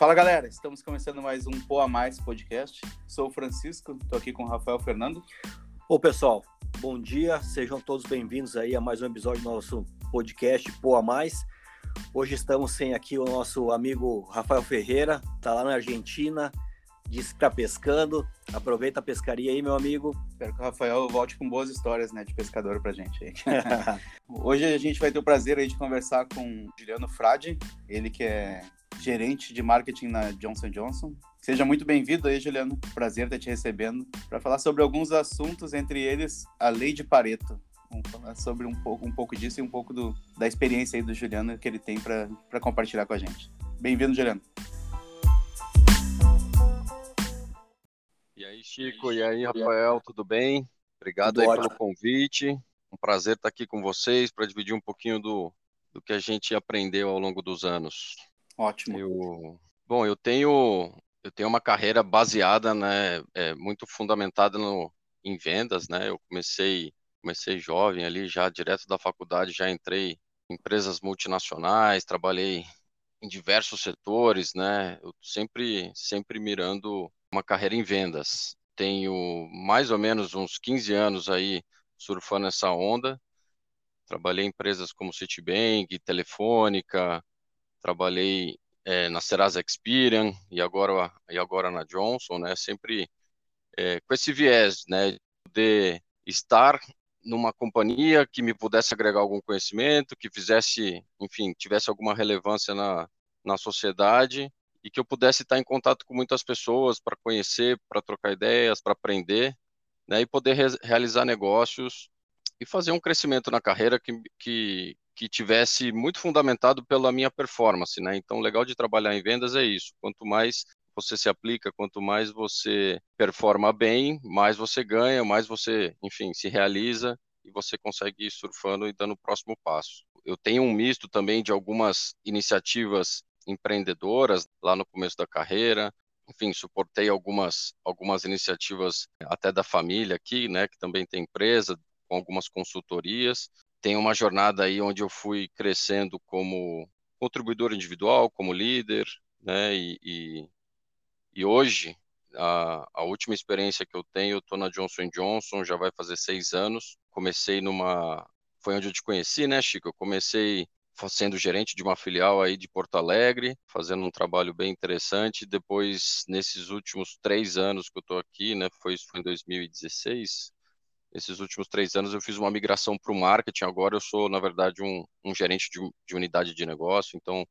Fala galera, estamos começando mais um Poa Mais podcast. Sou o Francisco, estou aqui com o Rafael Fernando. Ô pessoal, bom dia, sejam todos bem-vindos aí a mais um episódio do nosso podcast Poa Mais. Hoje estamos sem aqui o nosso amigo Rafael Ferreira, tá lá na Argentina, disse que tá pescando. Aproveita a pescaria aí, meu amigo. Espero que o Rafael volte com boas histórias né, de pescador pra gente aí. Hoje a gente vai ter o prazer aí de conversar com o Juliano Frade, ele que é gerente de marketing na Johnson Johnson. Seja muito bem-vindo aí, Juliano. Prazer estar te recebendo para falar sobre alguns assuntos, entre eles a lei de Pareto. Vamos falar sobre um pouco, um pouco disso e um pouco do, da experiência aí do Juliano que ele tem para compartilhar com a gente. Bem-vindo, Juliano. E aí, Chico, e aí, Rafael, tudo bem? Obrigado tudo aí ótimo. pelo convite. Um prazer estar aqui com vocês para dividir um pouquinho do, do que a gente aprendeu ao longo dos anos. Ótimo. Eu, bom, eu tenho eu tenho uma carreira baseada, né, é, muito fundamentada no, em vendas, né? Eu comecei comecei jovem ali, já direto da faculdade, já entrei em empresas multinacionais, trabalhei em diversos setores, né? Eu sempre sempre mirando uma carreira em vendas. Tenho mais ou menos uns 15 anos aí surfando essa onda. Trabalhei em empresas como Citibank, Telefônica, trabalhei é, na Serasa Experian e agora e agora na Johnson, né? Sempre é, com esse viés, né? De estar numa companhia que me pudesse agregar algum conhecimento, que fizesse, enfim, tivesse alguma relevância na, na sociedade e que eu pudesse estar em contato com muitas pessoas para conhecer, para trocar ideias, para aprender, né? E poder re realizar negócios e fazer um crescimento na carreira que, que, que tivesse muito fundamentado pela minha performance, né? Então, o legal de trabalhar em vendas é isso. Quanto mais você se aplica, quanto mais você performa bem, mais você ganha, mais você, enfim, se realiza e você consegue ir surfando e dando o próximo passo. Eu tenho um misto também de algumas iniciativas empreendedoras lá no começo da carreira. Enfim, suportei algumas algumas iniciativas até da família aqui, né, que também tem empresa com algumas consultorias tem uma jornada aí onde eu fui crescendo como contribuidor individual, como líder, né? E, e, e hoje, a, a, última experiência que eu tenho, eu estou na Johnson Johnson, já vai fazer seis anos. Comecei numa. Foi onde eu te conheci, né, Chico? Eu comecei sendo gerente de uma filial aí de Porto Alegre, fazendo um trabalho bem interessante. Depois, nesses últimos três anos que eu estou aqui, né, foi foi em 2016, esses últimos três anos eu fiz uma migração para o marketing. Agora eu sou, na verdade, um, um gerente de, de, unidade de negócio, então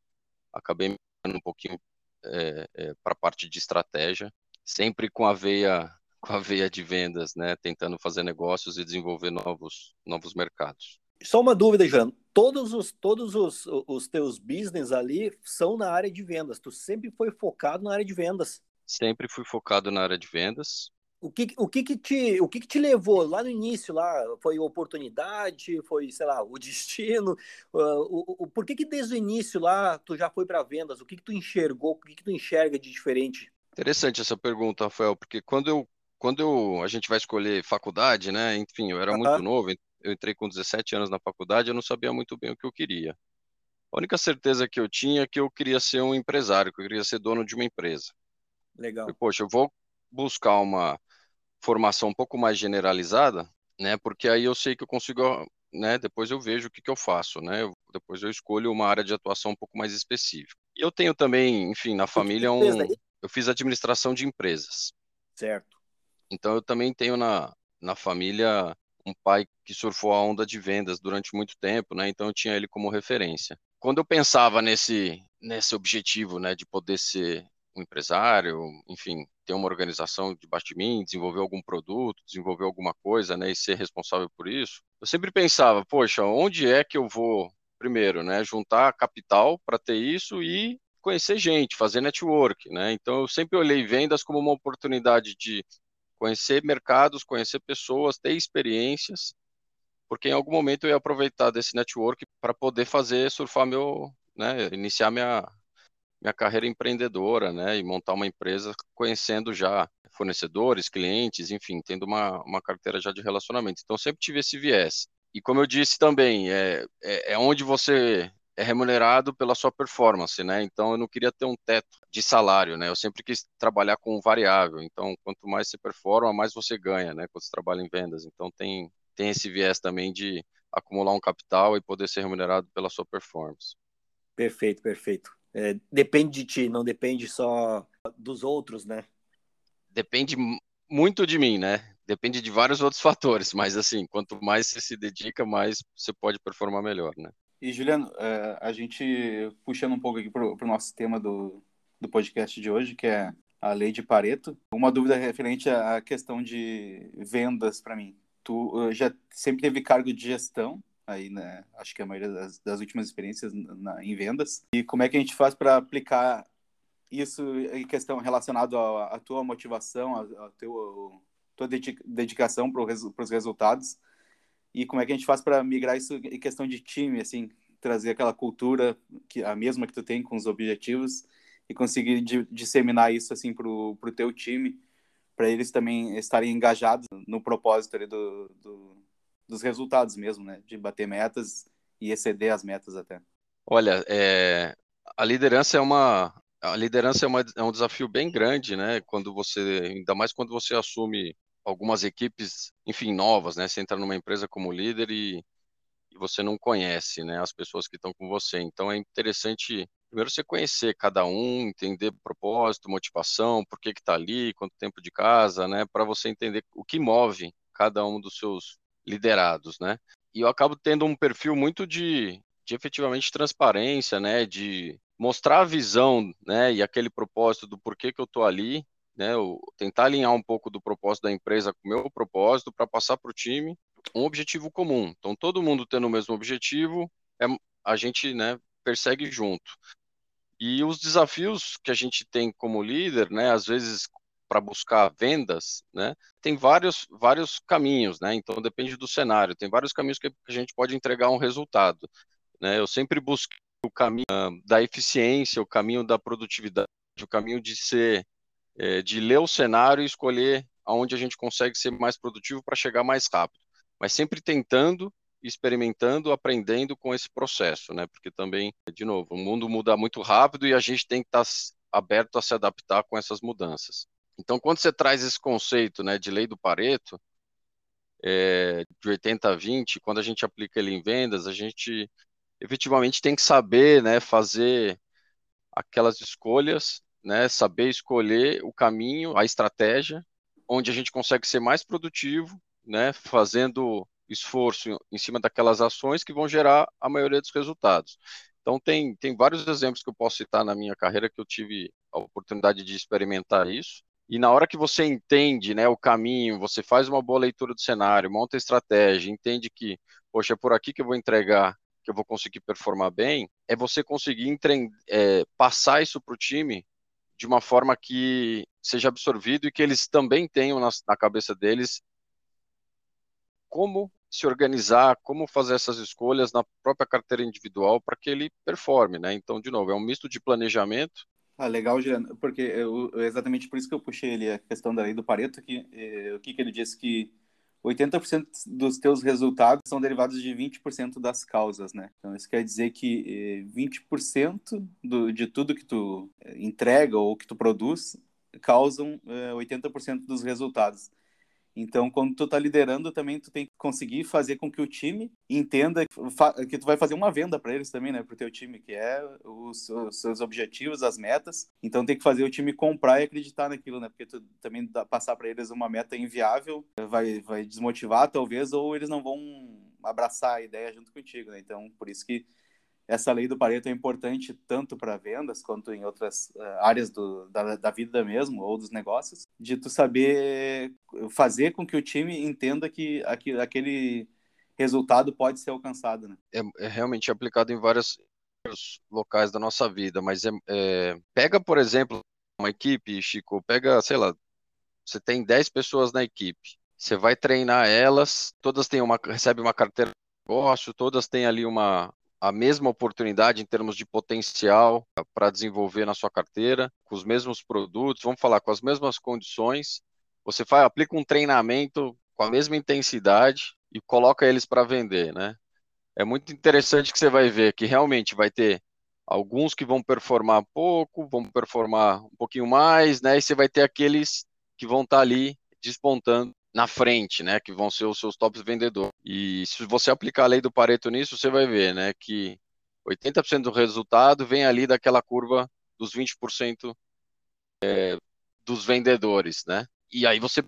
acabei um pouquinho é, é, para a parte de estratégia, sempre com a veia com a veia de vendas, né, tentando fazer negócios e desenvolver novos novos mercados. Só uma dúvida, Jean. Todos os todos os, os teus business ali são na área de vendas. Tu sempre foi focado na área de vendas. Sempre fui focado na área de vendas o que, o que, que te o que, que te levou lá no início lá foi oportunidade foi sei lá o destino uh, o, o, por que, que desde o início lá tu já foi para vendas? O que, que tu enxergou? O que, que tu enxerga de diferente? Interessante essa pergunta Rafael porque quando eu quando eu, a gente vai escolher faculdade né enfim eu era muito novo eu entrei com 17 anos na faculdade eu não sabia muito bem o que eu queria. A única certeza que eu tinha é que eu queria ser um empresário que eu queria ser dono de uma empresa. Legal. Poxa eu vou buscar uma formação um pouco mais generalizada, né? Porque aí eu sei que eu consigo, né? Depois eu vejo o que, que eu faço, né? Eu, depois eu escolho uma área de atuação um pouco mais específica. E eu tenho também, enfim, na família um, eu fiz administração de empresas. Certo. Então eu também tenho na, na família um pai que surfou a onda de vendas durante muito tempo, né? Então eu tinha ele como referência. Quando eu pensava nesse nesse objetivo, né, de poder ser um empresário, enfim, ter uma organização debaixo de mim, desenvolver algum produto, desenvolver alguma coisa, né, e ser responsável por isso, eu sempre pensava, poxa, onde é que eu vou, primeiro, né, juntar capital para ter isso e conhecer gente, fazer network, né? Então eu sempre olhei vendas como uma oportunidade de conhecer mercados, conhecer pessoas, ter experiências, porque em algum momento eu ia aproveitar desse network para poder fazer surfar meu, né, iniciar minha minha carreira empreendedora, né, e montar uma empresa conhecendo já fornecedores, clientes, enfim, tendo uma, uma carteira já de relacionamento. Então, sempre tive esse viés. E como eu disse também, é, é, é onde você é remunerado pela sua performance, né? Então eu não queria ter um teto de salário, né? Eu sempre quis trabalhar com variável. Então quanto mais você performa, mais você ganha, né? Quando você trabalha em vendas. Então tem tem esse viés também de acumular um capital e poder ser remunerado pela sua performance. Perfeito, perfeito. É, depende de ti, não depende só dos outros, né? Depende muito de mim, né? Depende de vários outros fatores, mas assim, quanto mais você se dedica, mais você pode performar melhor, né? E Juliano, é, a gente puxando um pouco aqui para o nosso tema do, do podcast de hoje, que é a lei de Pareto. Uma dúvida referente à questão de vendas para mim. Tu já sempre teve cargo de gestão, aí, né? Acho que a maioria das, das últimas experiências na, em vendas. E como é que a gente faz para aplicar isso em questão relacionado à, tua motivação, à, tua dedicação para os resultados? E como é que a gente faz para migrar isso em questão de time, assim, trazer aquela cultura que a mesma que tu tem com os objetivos e conseguir disseminar isso assim para o teu time, para eles também estarem engajados no propósito do, do, dos resultados mesmo, né? De bater metas e exceder as metas até. Olha, é, a liderança é uma a liderança é, uma, é um desafio bem grande, né? Quando você, ainda mais quando você assume algumas equipes, enfim, novas, né? Você entra numa empresa como líder e, e você não conhece, né? As pessoas que estão com você. Então é interessante primeiro você conhecer cada um, entender propósito, motivação, por que que está ali, quanto tempo de casa, né? Para você entender o que move cada um dos seus liderados, né? E eu acabo tendo um perfil muito de, de efetivamente transparência, né? De mostrar a visão, né? E aquele propósito do porquê que eu estou ali, né? Eu tentar alinhar um pouco do propósito da empresa com o meu propósito para passar para o time um objetivo comum. Então, todo mundo tendo o mesmo objetivo, é, a gente, né? Persegue junto. E os desafios que a gente tem como líder, né? Às vezes para buscar vendas, né? Tem vários, vários caminhos, né? Então depende do cenário. Tem vários caminhos que a gente pode entregar um resultado, né? Eu sempre busco o caminho uh, da eficiência, o caminho da produtividade, o caminho de ser, é, de ler o cenário e escolher aonde a gente consegue ser mais produtivo para chegar mais rápido, mas sempre tentando experimentando, aprendendo com esse processo, né? Porque também, de novo, o mundo muda muito rápido e a gente tem que estar tá aberto a se adaptar com essas mudanças. Então, quando você traz esse conceito né, de lei do Pareto, é, de 80 a 20, quando a gente aplica ele em vendas, a gente efetivamente tem que saber né, fazer aquelas escolhas, né, saber escolher o caminho, a estratégia, onde a gente consegue ser mais produtivo, né, fazendo esforço em cima daquelas ações que vão gerar a maioria dos resultados. Então, tem, tem vários exemplos que eu posso citar na minha carreira que eu tive a oportunidade de experimentar isso. E na hora que você entende né, o caminho, você faz uma boa leitura do cenário, monta estratégia, entende que, poxa, é por aqui que eu vou entregar, que eu vou conseguir performar bem, é você conseguir é, passar isso para o time de uma forma que seja absorvido e que eles também tenham na, na cabeça deles como se organizar, como fazer essas escolhas na própria carteira individual para que ele performe, né? Então, de novo, é um misto de planejamento ah, legal, Juliano, porque eu, exatamente por isso que eu puxei ali a questão da lei do Pareto, que, eh, o que, que ele disse que 80% dos teus resultados são derivados de 20% das causas, né? Então, isso quer dizer que eh, 20% do, de tudo que tu eh, entrega ou que tu produz causam eh, 80% dos resultados. Então, quando tu tá liderando, também tu tem que conseguir fazer com que o time entenda que tu vai fazer uma venda para eles também, né, pro teu time, que é os, os, seus objetivos, as metas. Então, tem que fazer o time comprar e acreditar naquilo, né? Porque tu também dá, passar para eles uma meta inviável vai vai desmotivar talvez ou eles não vão abraçar a ideia junto contigo, né? Então, por isso que essa lei do Pareto é importante tanto para vendas quanto em outras uh, áreas do, da, da, vida mesmo ou dos negócios, de tu saber fazer com que o time entenda que aquele, aquele resultado pode ser alcançado. Né? É, é realmente aplicado em vários locais da nossa vida, mas é, é, pega, por exemplo, uma equipe, Chico, pega, sei lá, você tem 10 pessoas na equipe, você vai treinar elas, todas têm uma, recebem uma carteira de negócio, todas têm ali uma, a mesma oportunidade em termos de potencial para desenvolver na sua carteira, com os mesmos produtos, vamos falar, com as mesmas condições. Você faz, aplica um treinamento com a mesma intensidade e coloca eles para vender, né? é muito interessante que você vai ver que realmente vai ter alguns que vão performar pouco, vão performar um pouquinho mais, né? E você vai ter aqueles que vão estar tá ali despontando na frente, né? Que vão ser os seus tops vendedores. E se você aplicar a lei do Pareto nisso, você vai ver, né? Que 80% do resultado vem ali daquela curva dos 20% é, dos vendedores, né? E aí você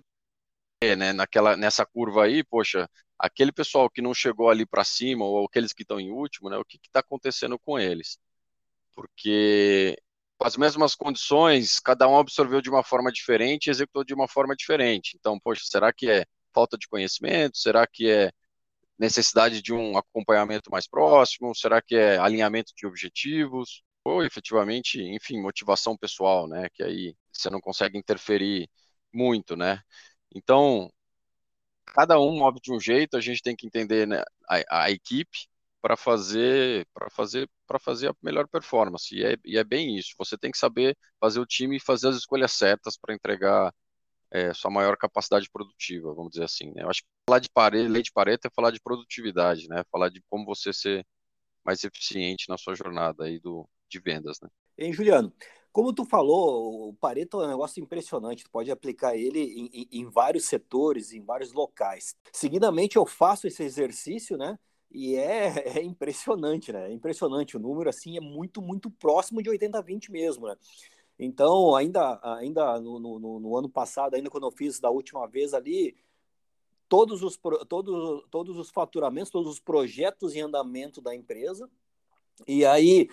né, naquela, nessa curva aí, poxa, aquele pessoal que não chegou ali para cima, ou aqueles que estão em último, né, o que está acontecendo com eles? Porque com as mesmas condições, cada um absorveu de uma forma diferente e executou de uma forma diferente. Então, poxa, será que é falta de conhecimento? Será que é necessidade de um acompanhamento mais próximo? Será que é alinhamento de objetivos? Ou efetivamente, enfim, motivação pessoal, né? Que aí você não consegue interferir muito, né? Então, cada um move de um jeito, a gente tem que entender né, a, a, equipe para fazer para fazer para fazer a melhor performance. E é, e é, bem isso. Você tem que saber fazer o time e fazer as escolhas certas para entregar é, sua maior capacidade produtiva, vamos dizer assim. Né? Eu acho que falar de parede, lei de Pareto é falar de produtividade, né? Falar de como você ser mais eficiente na sua jornada aí do, de vendas, né? Hein, Juliano? Como tu falou, o Pareto é um negócio impressionante, tu pode aplicar ele em, em, em, vários setores, em vários locais. Seguidamente eu faço esse exercício, né? E é, é impressionante, né? É impressionante, o número assim é muito, muito próximo de 80-20 mesmo, né? Então, ainda, ainda no, no, no, ano passado, ainda quando eu fiz da última vez ali, todos os, todos, todos os faturamentos, todos os projetos em andamento da empresa, e aí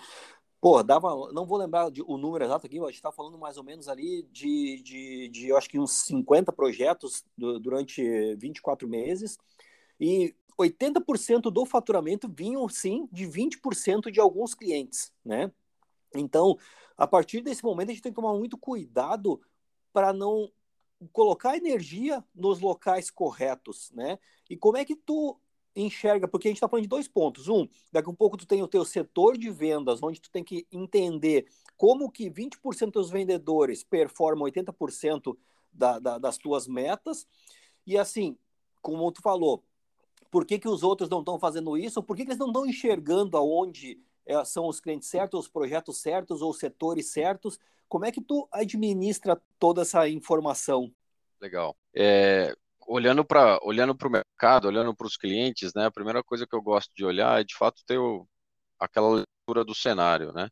Pô, dava, não vou lembrar de, o número exato aqui, a gente está falando mais ou menos ali de, de, de, eu acho que uns 50 projetos do, durante 24 meses, e 80% do faturamento vinham, sim, de 20% de alguns clientes, né? Então, a partir desse momento, a gente tem que tomar muito cuidado para não colocar energia nos locais corretos, né? E como é que tu enxerga, porque a gente está falando de dois pontos. Um, daqui a um pouco tu tem o teu setor de vendas, onde tu tem que entender como que 20% dos vendedores performam 80% da, da, das tuas metas. E assim, como tu falou, por que, que os outros não estão fazendo isso? Por que, que eles não estão enxergando aonde é, são os clientes certos, os projetos certos ou os setores certos? Como é que tu administra toda essa informação? Legal. É, olhando para olhando o mercado, olhando para os clientes, né, a primeira coisa que eu gosto de olhar é de fato ter o, aquela leitura do cenário, né?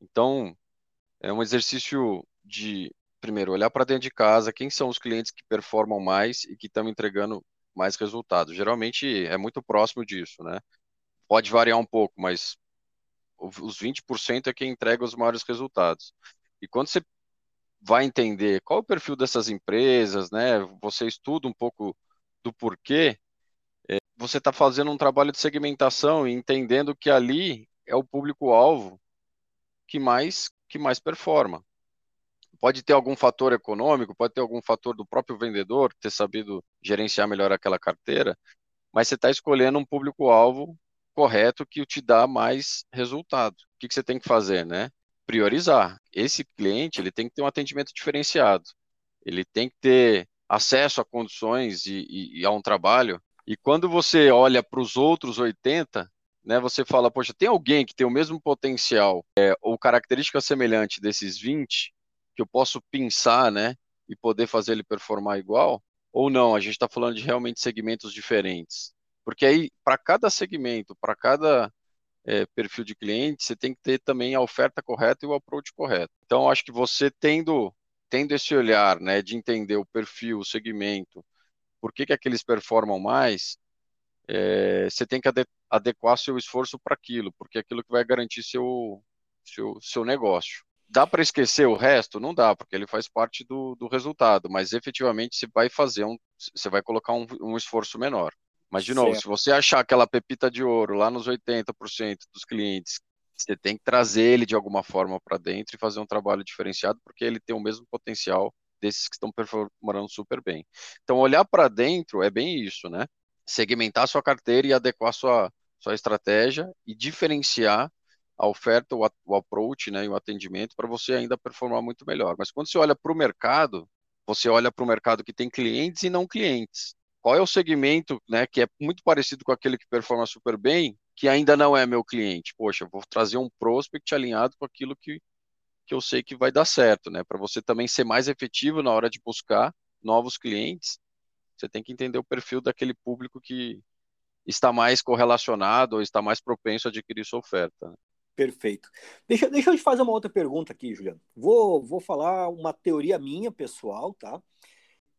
Então, é um exercício de primeiro olhar para dentro de casa, quem são os clientes que performam mais e que estão entregando mais resultados. Geralmente é muito próximo disso, né? Pode variar um pouco, mas os 20% é quem entrega os maiores resultados. E quando você vai entender qual é o perfil dessas empresas, né? Você estuda um pouco do porquê. É, você está fazendo um trabalho de segmentação e entendendo que ali é o público-alvo que mais que mais performa. Pode ter algum fator econômico, pode ter algum fator do próprio vendedor ter sabido gerenciar melhor aquela carteira, mas você está escolhendo um público-alvo correto que te dá mais resultado. O que, que você tem que fazer, né? priorizar. Esse cliente ele tem que ter um atendimento diferenciado. Ele tem que ter acesso a condições e, e, e a um trabalho. E quando você olha para os outros 80, né, você fala, poxa, tem alguém que tem o mesmo potencial é, ou característica semelhante desses 20 que eu posso pensar, né, e poder fazer ele performar igual? Ou não? A gente está falando de realmente segmentos diferentes. Porque aí, para cada segmento, para cada é, perfil de cliente, você tem que ter também a oferta correta e o approach correto. Então, acho que você tendo, tendo esse olhar né, de entender o perfil, o segmento, por que, que aqueles performam mais, é, você tem que adequar seu esforço para aquilo, porque é aquilo que vai garantir seu, seu, seu negócio. Dá para esquecer o resto? Não dá, porque ele faz parte do, do resultado, mas efetivamente você vai fazer um, você vai colocar um, um esforço menor. Mas, de novo, certo. se você achar aquela pepita de ouro lá nos 80% dos clientes, você tem que trazer ele de alguma forma para dentro e fazer um trabalho diferenciado, porque ele tem o mesmo potencial desses que estão performando super bem. Então, olhar para dentro é bem isso, né? Segmentar sua carteira e adequar sua, sua estratégia e diferenciar a oferta, o, o approach né, e o atendimento para você ainda performar muito melhor. Mas quando você olha para o mercado, você olha para o mercado que tem clientes e não clientes qual é o segmento, né, que é muito parecido com aquele que performa super bem, que ainda não é meu cliente. Poxa, vou trazer um prospect alinhado com aquilo que, que eu sei que vai dar certo, né? Para você também ser mais efetivo na hora de buscar novos clientes, você tem que entender o perfil daquele público que está mais correlacionado ou está mais propenso a adquirir sua oferta. Perfeito. Deixa, deixa eu te fazer uma outra pergunta aqui, Juliano. Vou, vou falar uma teoria minha, pessoal, tá?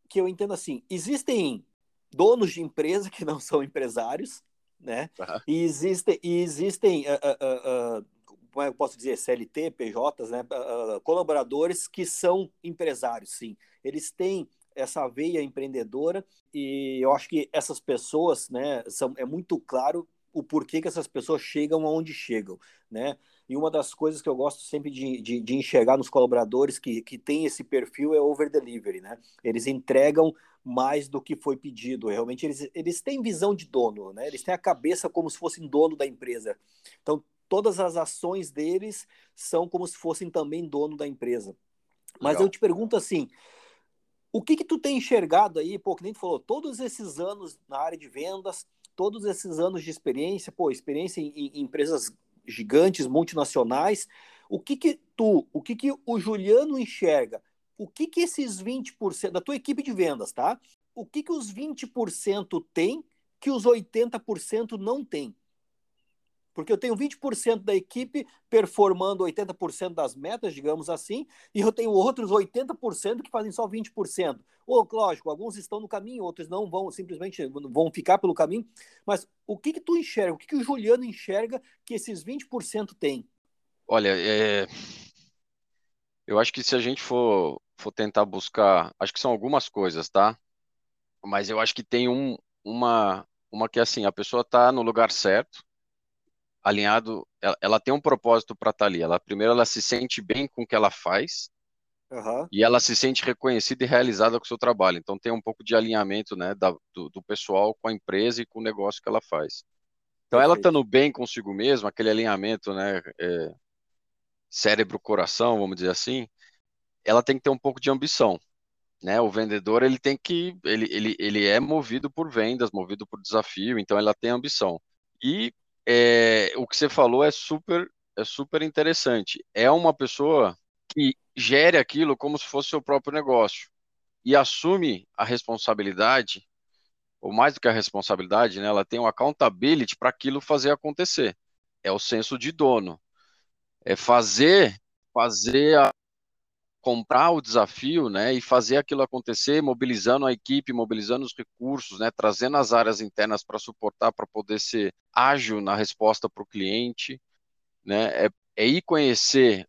Que eu entendo assim: existem donos de empresa que não são empresários, né? Uhum. E existem, e existem uh, uh, uh, como é eu posso dizer, CLT, PJs, né? colaboradores que são empresários, sim. Eles têm essa veia empreendedora e eu acho que essas pessoas, né, são, é muito claro o porquê que essas pessoas chegam aonde chegam, né? E uma das coisas que eu gosto sempre de, de, de enxergar nos colaboradores que, que tem esse perfil é over delivery, né? Eles entregam mais do que foi pedido. Realmente eles, eles têm visão de dono, né? Eles têm a cabeça como se fossem dono da empresa. Então todas as ações deles são como se fossem também dono da empresa. Mas Legal. eu te pergunto assim, o que que tu tem enxergado aí, pô, que nem tu falou, todos esses anos na área de vendas, todos esses anos de experiência, pô, experiência em, em empresas gigantes, multinacionais, o que que tu, o que que o Juliano enxerga? O que que esses 20% da tua equipe de vendas, tá? O que que os 20% tem que os 80% não tem? Porque eu tenho 20% da equipe performando 80% das metas, digamos assim, e eu tenho outros 80% que fazem só 20%. Ou, lógico, alguns estão no caminho, outros não vão, simplesmente vão ficar pelo caminho. Mas o que, que tu enxerga? O que, que o Juliano enxerga que esses 20% têm? Olha, é... eu acho que se a gente for, for tentar buscar, acho que são algumas coisas, tá? Mas eu acho que tem um, uma, uma que é assim, a pessoa está no lugar certo, alinhado, ela, ela tem um propósito para estar tá ali. Ela primeiro ela se sente bem com o que ela faz uhum. e ela se sente reconhecida e realizada com o seu trabalho. Então tem um pouco de alinhamento, né, da, do, do, pessoal com a empresa e com o negócio que ela faz. Então ela estando bem consigo mesma, aquele alinhamento, né, é, cérebro-coração, vamos dizer assim, ela tem que ter um pouco de ambição. Né, o vendedor ele tem que ele, ele, ele é movido por vendas, movido por desafio, então ela tem ambição. E é, o que você falou é super, é super interessante. É uma pessoa que gere aquilo como se fosse seu próprio negócio e assume a responsabilidade, ou mais do que a responsabilidade, né, ela tem o accountability para aquilo fazer acontecer. É o senso de dono. É fazer, fazer a, comprar o desafio, né, e fazer aquilo acontecer, mobilizando a equipe, mobilizando os recursos, né, trazendo as áreas internas para suportar, para poder ser ágil na resposta para o cliente, né, é, é ir conhecer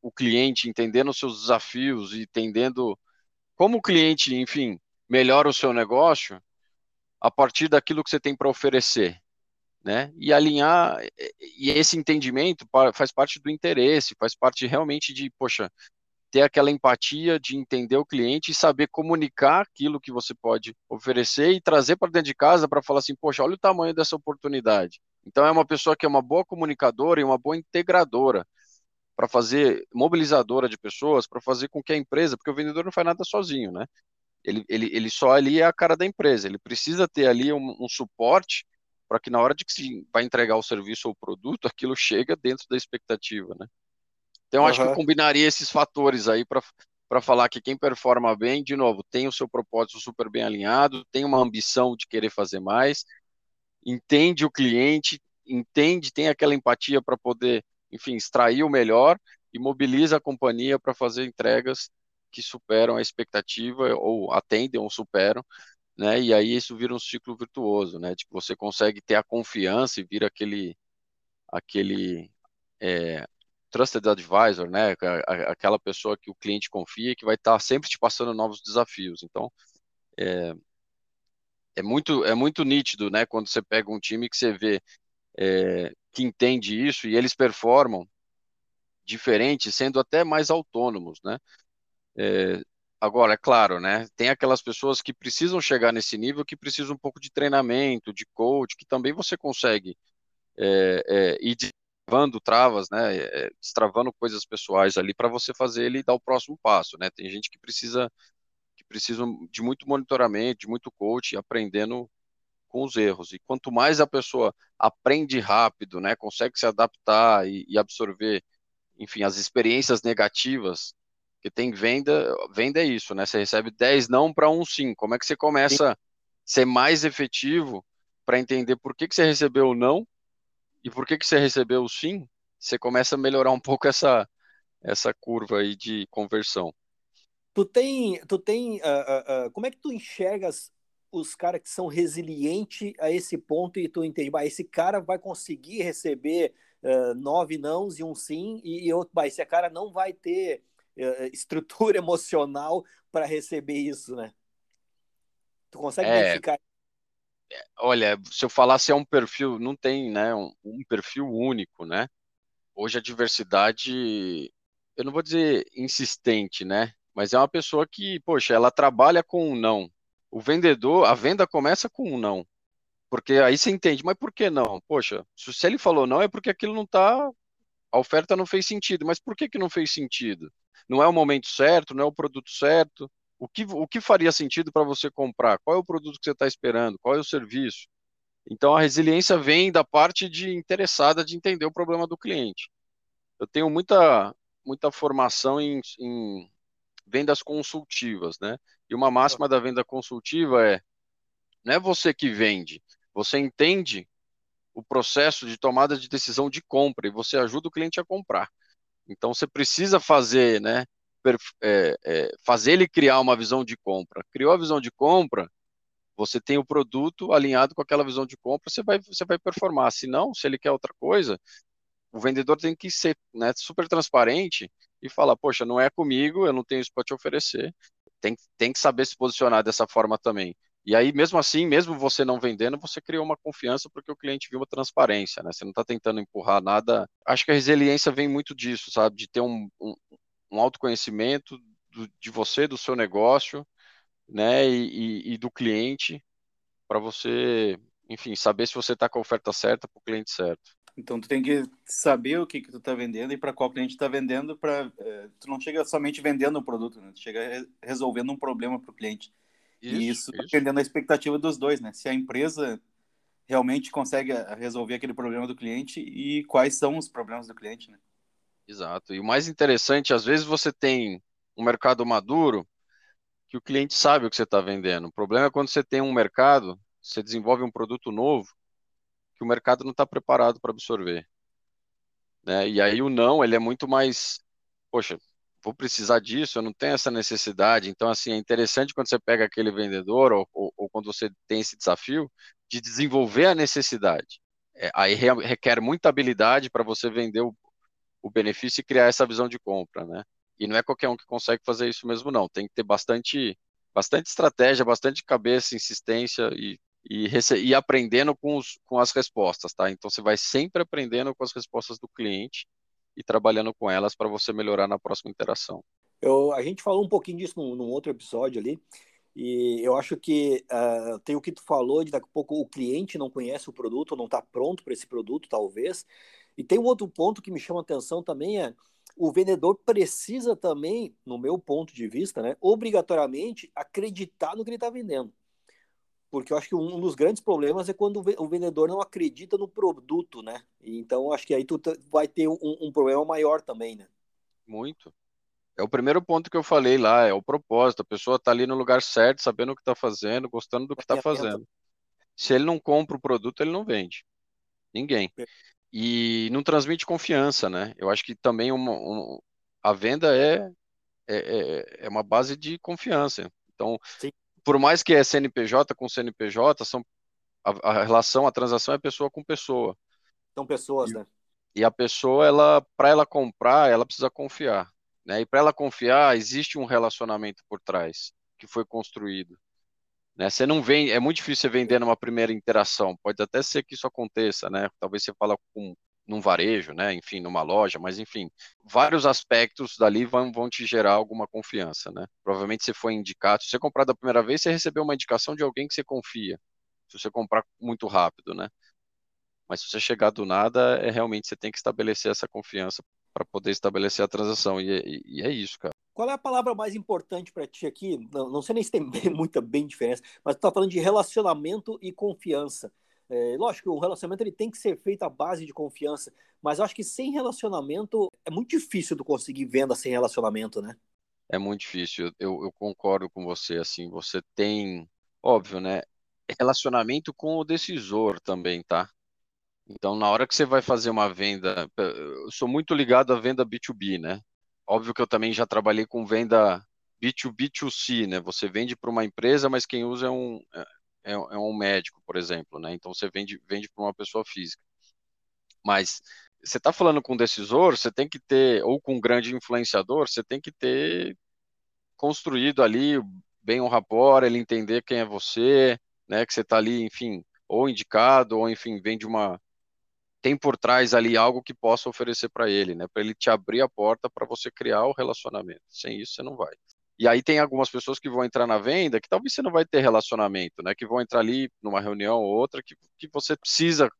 o cliente, entendendo os seus desafios e entendendo como o cliente, enfim, melhora o seu negócio a partir daquilo que você tem para oferecer, né? E alinhar e esse entendimento faz parte do interesse, faz parte realmente de, poxa, ter aquela empatia de entender o cliente e saber comunicar aquilo que você pode oferecer e trazer para dentro de casa para falar assim, poxa, olha o tamanho dessa oportunidade. Então é uma pessoa que é uma boa comunicadora e uma boa integradora para fazer mobilizadora de pessoas, para fazer com que a empresa, porque o vendedor não faz nada sozinho, né? Ele, ele, ele só ali é a cara da empresa, ele precisa ter ali um, um suporte para que na hora de que se vai entregar o serviço ou o produto, aquilo chega dentro da expectativa, né? Então, uhum. acho que eu combinaria esses fatores aí para falar que quem performa bem, de novo, tem o seu propósito super bem alinhado, tem uma ambição de querer fazer mais, entende o cliente, entende, tem aquela empatia para poder, enfim, extrair o melhor e mobiliza a companhia para fazer entregas que superam a expectativa ou atendem ou superam, né? E aí isso vira um ciclo virtuoso, né? Que você consegue ter a confiança e vira aquele aquele é, trusted advisor, né? Aquela pessoa que o cliente confia que vai estar sempre te passando novos desafios. Então, é, é muito é muito nítido, né? Quando você pega um time que você vê é, que entende isso e eles performam diferente, sendo até mais autônomos, né? É, agora, é claro, né? Tem aquelas pessoas que precisam chegar nesse nível, que precisam um pouco de treinamento, de coach, que também você consegue é, é, ir travando travas, né, é, destravando coisas pessoais ali para você fazer ele dar o próximo passo, né? Tem gente que precisa que precisa de muito monitoramento, de muito coach, aprendendo com os erros. E quanto mais a pessoa aprende rápido, né, consegue se adaptar e, e absorver, enfim, as experiências negativas que tem venda, venda é isso, né? Você recebe 10 não para um sim. Como é que você começa a ser mais efetivo para entender por que, que você recebeu o não e por que, que você recebeu o sim? Você começa a melhorar um pouco essa, essa curva aí de conversão. Tu tem, tu tem, uh, uh, uh, como é que tu enxergas os caras que são resilientes a esse ponto e tu entende, bah, esse cara vai conseguir receber nove nãos e um sim e, e outro, bah, esse cara não vai ter estrutura emocional para receber isso, né? Tu consegue é, identificar? Olha, se eu falasse é um perfil, não tem, né, um, um perfil único, né? Hoje a diversidade, eu não vou dizer insistente, né? Mas é uma pessoa que, poxa, ela trabalha com um não. O vendedor, a venda começa com um não. Porque aí você entende, mas por que não? Poxa, se ele falou não, é porque aquilo não tá. A oferta não fez sentido. Mas por que, que não fez sentido? Não é o momento certo, não é o produto certo. O que, o que faria sentido para você comprar? Qual é o produto que você está esperando? Qual é o serviço? Então a resiliência vem da parte de interessada de entender o problema do cliente. Eu tenho muita, muita formação em, em vendas consultivas, né? E uma máxima da venda consultiva é: não é você que vende, você entende o processo de tomada de decisão de compra e você ajuda o cliente a comprar. Então você precisa fazer, né? É, é, fazer ele criar uma visão de compra. Criou a visão de compra, você tem o produto alinhado com aquela visão de compra, você vai, você vai performar. Se não, se ele quer outra coisa, o vendedor tem que ser né, super transparente e falar, poxa, não é comigo, eu não tenho isso para te oferecer. Tem, tem que saber se posicionar dessa forma também. E aí, mesmo assim, mesmo você não vendendo, você criou uma confiança porque o cliente viu uma transparência, né? Você não está tentando empurrar nada. Acho que a resiliência vem muito disso, sabe? De ter um, um, um autoconhecimento do, de você, do seu negócio, né? E, e, e do cliente, para você, enfim, saber se você está com a oferta certa para o cliente certo. Então tu tem que saber o que que tu tá vendendo e para qual cliente tá vendendo para é, tu não chega somente vendendo o produto, né? Tu chega re resolvendo um problema para o cliente. Isso, e isso, isso dependendo da expectativa dos dois, né? Se a empresa realmente consegue resolver aquele problema do cliente e quais são os problemas do cliente, né? Exato. E o mais interessante, às vezes você tem um mercado maduro que o cliente sabe o que você está vendendo. O problema é quando você tem um mercado, você desenvolve um produto novo que o mercado não está preparado para absorver. Né? E aí o não, ele é muito mais, poxa, vou precisar disso, eu não tenho essa necessidade. Então, assim, é interessante quando você pega aquele vendedor ou, ou, ou quando você tem esse desafio de desenvolver a necessidade. É, aí requer muita habilidade para você vender o, o benefício e criar essa visão de compra, né? E não é qualquer um que consegue fazer isso mesmo, não. Tem que ter bastante, bastante estratégia, bastante cabeça, insistência e e, e aprendendo com, os, com as respostas, tá? Então você vai sempre aprendendo com as respostas do cliente e trabalhando com elas para você melhorar na próxima interação. Eu, a gente falou um pouquinho disso num, num outro episódio ali, e eu acho que uh, tem o que tu falou de daqui a pouco o cliente não conhece o produto, não está pronto para esse produto, talvez. E tem um outro ponto que me chama a atenção também é o vendedor precisa também, no meu ponto de vista, né, obrigatoriamente acreditar no que ele está vendendo porque eu acho que um dos grandes problemas é quando o vendedor não acredita no produto, né? Então acho que aí tu vai ter um, um, problema maior também, né? Muito. É o primeiro ponto que eu falei lá, é o propósito. A pessoa está ali no lugar certo, sabendo o que está fazendo, gostando do que está fazendo. Se ele não compra o produto, ele não vende. Ninguém. E não transmite confiança, né? Eu acho que também uma, uma a venda é, é, é, é uma base de confiança. Então, Sim por mais que é CNPJ com CNPJ, são, a, a relação, a transação é pessoa com pessoa. São pessoas, e, né? E a pessoa, ela, para ela comprar, ela precisa confiar. Né? E para ela confiar, existe um relacionamento por trás que foi construído. Né? Você não vem, é muito difícil você vender numa primeira interação. Pode até ser que isso aconteça, né? Talvez você fala com num varejo, né? Enfim, numa loja, mas enfim, vários aspectos dali vão, vão te gerar alguma confiança, né? Provavelmente você foi indicado, se você comprar da primeira vez, você recebeu uma indicação de alguém que você confia. Se você comprar muito rápido, né? Mas se você chegar do nada, é realmente você tem que estabelecer essa confiança para poder estabelecer a transação. E, e, e, é isso, cara. Qual é a palavra mais importante para ti aqui? Não, não, sei nem se tem muita bem diferença, mas tu está falando de relacionamento e confiança. É, lógico que o relacionamento ele tem que ser feito à base de confiança, mas acho que sem relacionamento é muito difícil tu conseguir venda sem relacionamento, né? É muito difícil. Eu, eu concordo com você. Assim, você tem, óbvio, né? Relacionamento com o decisor também, tá? Então, na hora que você vai fazer uma venda, eu sou muito ligado à venda B2B, né? Óbvio que eu também já trabalhei com venda B2B2C, né? Você vende para uma empresa, mas quem usa é um, é, é, é um médico, por exemplo, né? Então você vende, vende para uma pessoa física. Mas você está falando com um decisor, você tem que ter, ou com um grande influenciador, você tem que ter construído ali bem um rapport, ele entender quem é você, né? Que você está ali, enfim, ou indicado, ou enfim, vem de uma tem por trás ali algo que possa oferecer para ele, né? Para ele te abrir a porta para você criar o relacionamento. Sem isso você não vai. E aí tem algumas pessoas que vão entrar na venda que talvez você não vai ter relacionamento, né? Que vão entrar ali numa reunião ou outra que, que você precisa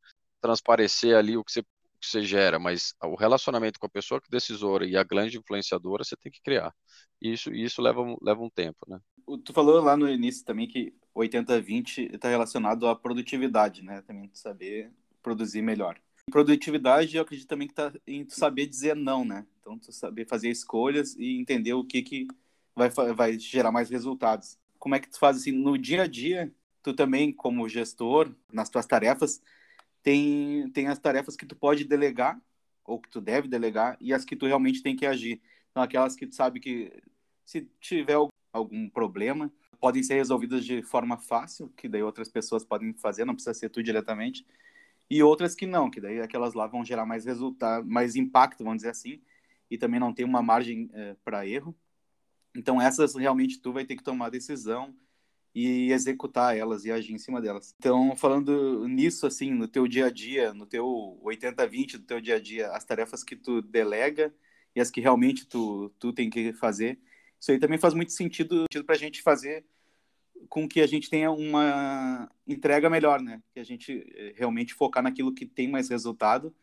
transparecer ali o que você, o que você gera, mas o relacionamento com a pessoa que decisora e a grande influenciadora você tem que criar. E isso, isso leva, leva um tempo, né? Tu falou lá no início também que 80-20 está relacionado à produtividade, né? Também saber produzir melhor. Produtividade, eu acredito também que está em saber dizer não, né? Então, tu saber fazer escolhas e entender o que, que vai, vai gerar mais resultados. Como é que tu faz assim no dia a dia? Tu também, como gestor, nas tuas tarefas, tem, tem as tarefas que tu pode delegar ou que tu deve delegar e as que tu realmente tem que agir. Então, aquelas que tu sabe que se tiver algum problema, podem ser resolvidas de forma fácil, que daí outras pessoas podem fazer, não precisa ser tu diretamente e outras que não, que daí aquelas lá vão gerar mais resultado, mais impacto, vamos dizer assim, e também não tem uma margem é, para erro. Então essas realmente tu vai ter que tomar decisão e executar elas e agir em cima delas. Então, falando nisso assim, no teu dia a dia, no teu 80/20 do teu dia a dia, as tarefas que tu delega e as que realmente tu tu tem que fazer, isso aí também faz muito sentido, sentido para a gente fazer com que a gente tenha uma entrega melhor, né? Que a gente eh, realmente focar naquilo que tem mais resultado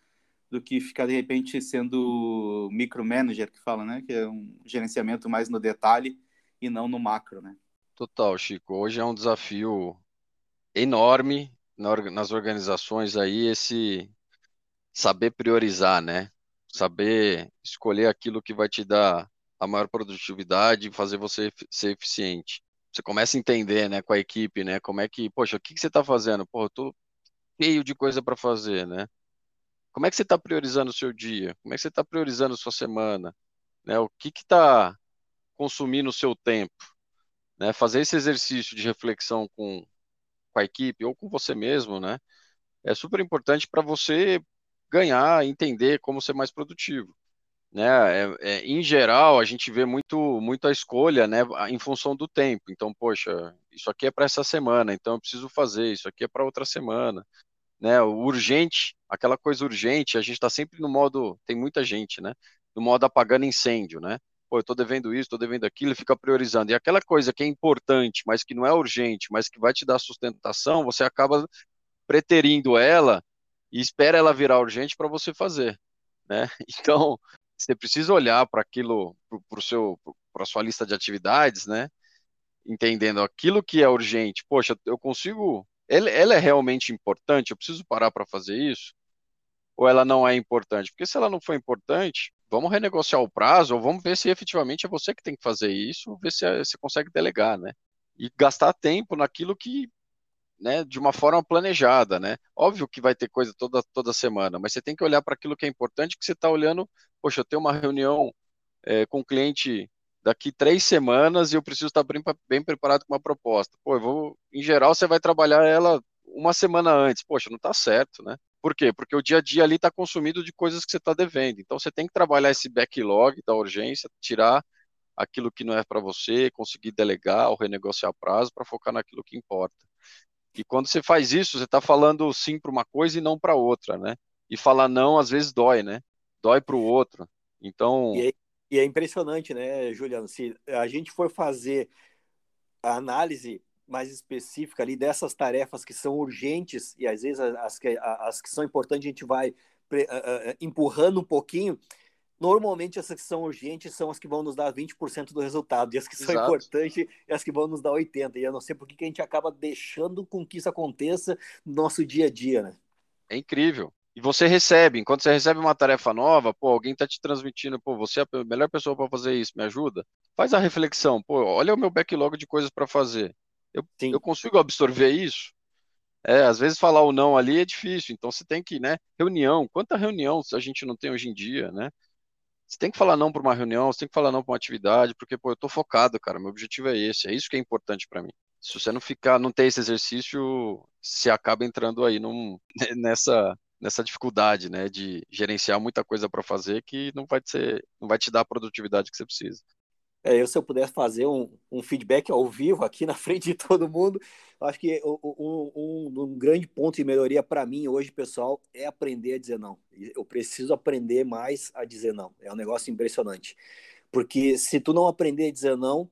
do que ficar de repente sendo micromanager que fala, né? Que é um gerenciamento mais no detalhe e não no macro, né? Total, Chico. Hoje é um desafio enorme nas organizações aí esse saber priorizar, né? Saber escolher aquilo que vai te dar a maior produtividade e fazer você ser eficiente você começa a entender, né, com a equipe, né, como é que, poxa, o que, que você está fazendo? Pô, eu tô cheio de coisa para fazer, né? Como é que você está priorizando o seu dia? Como é que você está priorizando a sua semana? Né? O que está consumindo o seu tempo? Né? Fazer esse exercício de reflexão com, com a equipe ou com você mesmo, né? É super importante para você ganhar, entender como ser mais produtivo né? É, é, em geral, a gente vê muito, muito a escolha, né, em função do tempo. Então, poxa, isso aqui é para essa semana, então eu preciso fazer. Isso aqui é para outra semana, né? O urgente, aquela coisa urgente, a gente está sempre no modo, tem muita gente, né? No modo apagando incêndio, né? Pô, eu estou devendo isso, estou devendo aquilo, fica priorizando. E aquela coisa que é importante, mas que não é urgente, mas que vai te dar sustentação, você acaba preterindo ela e espera ela virar urgente para você fazer. Né? Então, você precisa olhar para aquilo, para seu, para sua lista de atividades, né? Entendendo aquilo que é urgente. Poxa, eu consigo. Ela, ela é realmente importante? Eu preciso parar para fazer isso? Ou ela não é importante? Porque se ela não for importante, vamos renegociar o prazo, ou vamos ver se efetivamente é você que tem que fazer isso, ver se você consegue delegar, né? E gastar tempo naquilo que né, de uma forma planejada, né? Óbvio que vai ter coisa toda, toda semana, mas você tem que olhar para aquilo que é importante, que você está olhando, poxa, eu tenho uma reunião é, com o cliente daqui três semanas e eu preciso estar bem, bem preparado com uma proposta. Pô, eu vou, em geral, você vai trabalhar ela uma semana antes. Poxa, não está certo, né? Por quê? Porque o dia a dia ali está consumido de coisas que você está devendo. Então você tem que trabalhar esse backlog da urgência, tirar aquilo que não é para você, conseguir delegar ou renegociar prazo para focar naquilo que importa. E quando você faz isso, você está falando sim para uma coisa e não para outra, né? E falar não às vezes dói, né? Dói para o outro. Então. E é, e é impressionante, né, Juliano? Se a gente for fazer a análise mais específica ali dessas tarefas que são urgentes e às vezes as que, as que são importantes a gente vai empurrando um pouquinho. Normalmente essas que são urgentes são as que vão nos dar 20% do resultado, e as que são Exato. importantes é as que vão nos dar 80%. E eu não sei por que a gente acaba deixando com que isso aconteça no nosso dia a dia, né? É incrível. E você recebe, enquanto você recebe uma tarefa nova, pô, alguém tá te transmitindo, pô, você é a melhor pessoa para fazer isso, me ajuda? Faz a reflexão, pô, olha o meu backlog de coisas para fazer. Eu, eu consigo absorver isso? É, às vezes falar o não ali é difícil, então você tem que, né? Reunião, quanta reunião a gente não tem hoje em dia, né? Você tem que falar não para uma reunião, você tem que falar não para uma atividade, porque, pô, eu tô focado, cara, meu objetivo é esse, é isso que é importante para mim. Se você não ficar, não ter esse exercício, você acaba entrando aí num, nessa, nessa dificuldade, né, de gerenciar muita coisa para fazer que não vai, ser, não vai te dar a produtividade que você precisa. É, eu, se eu pudesse fazer um, um, feedback ao vivo aqui na frente de todo mundo, acho que um, um, um grande ponto de melhoria para mim hoje, pessoal, é aprender a dizer não. Eu preciso aprender mais a dizer não. É um negócio impressionante. Porque se tu não aprender a dizer não,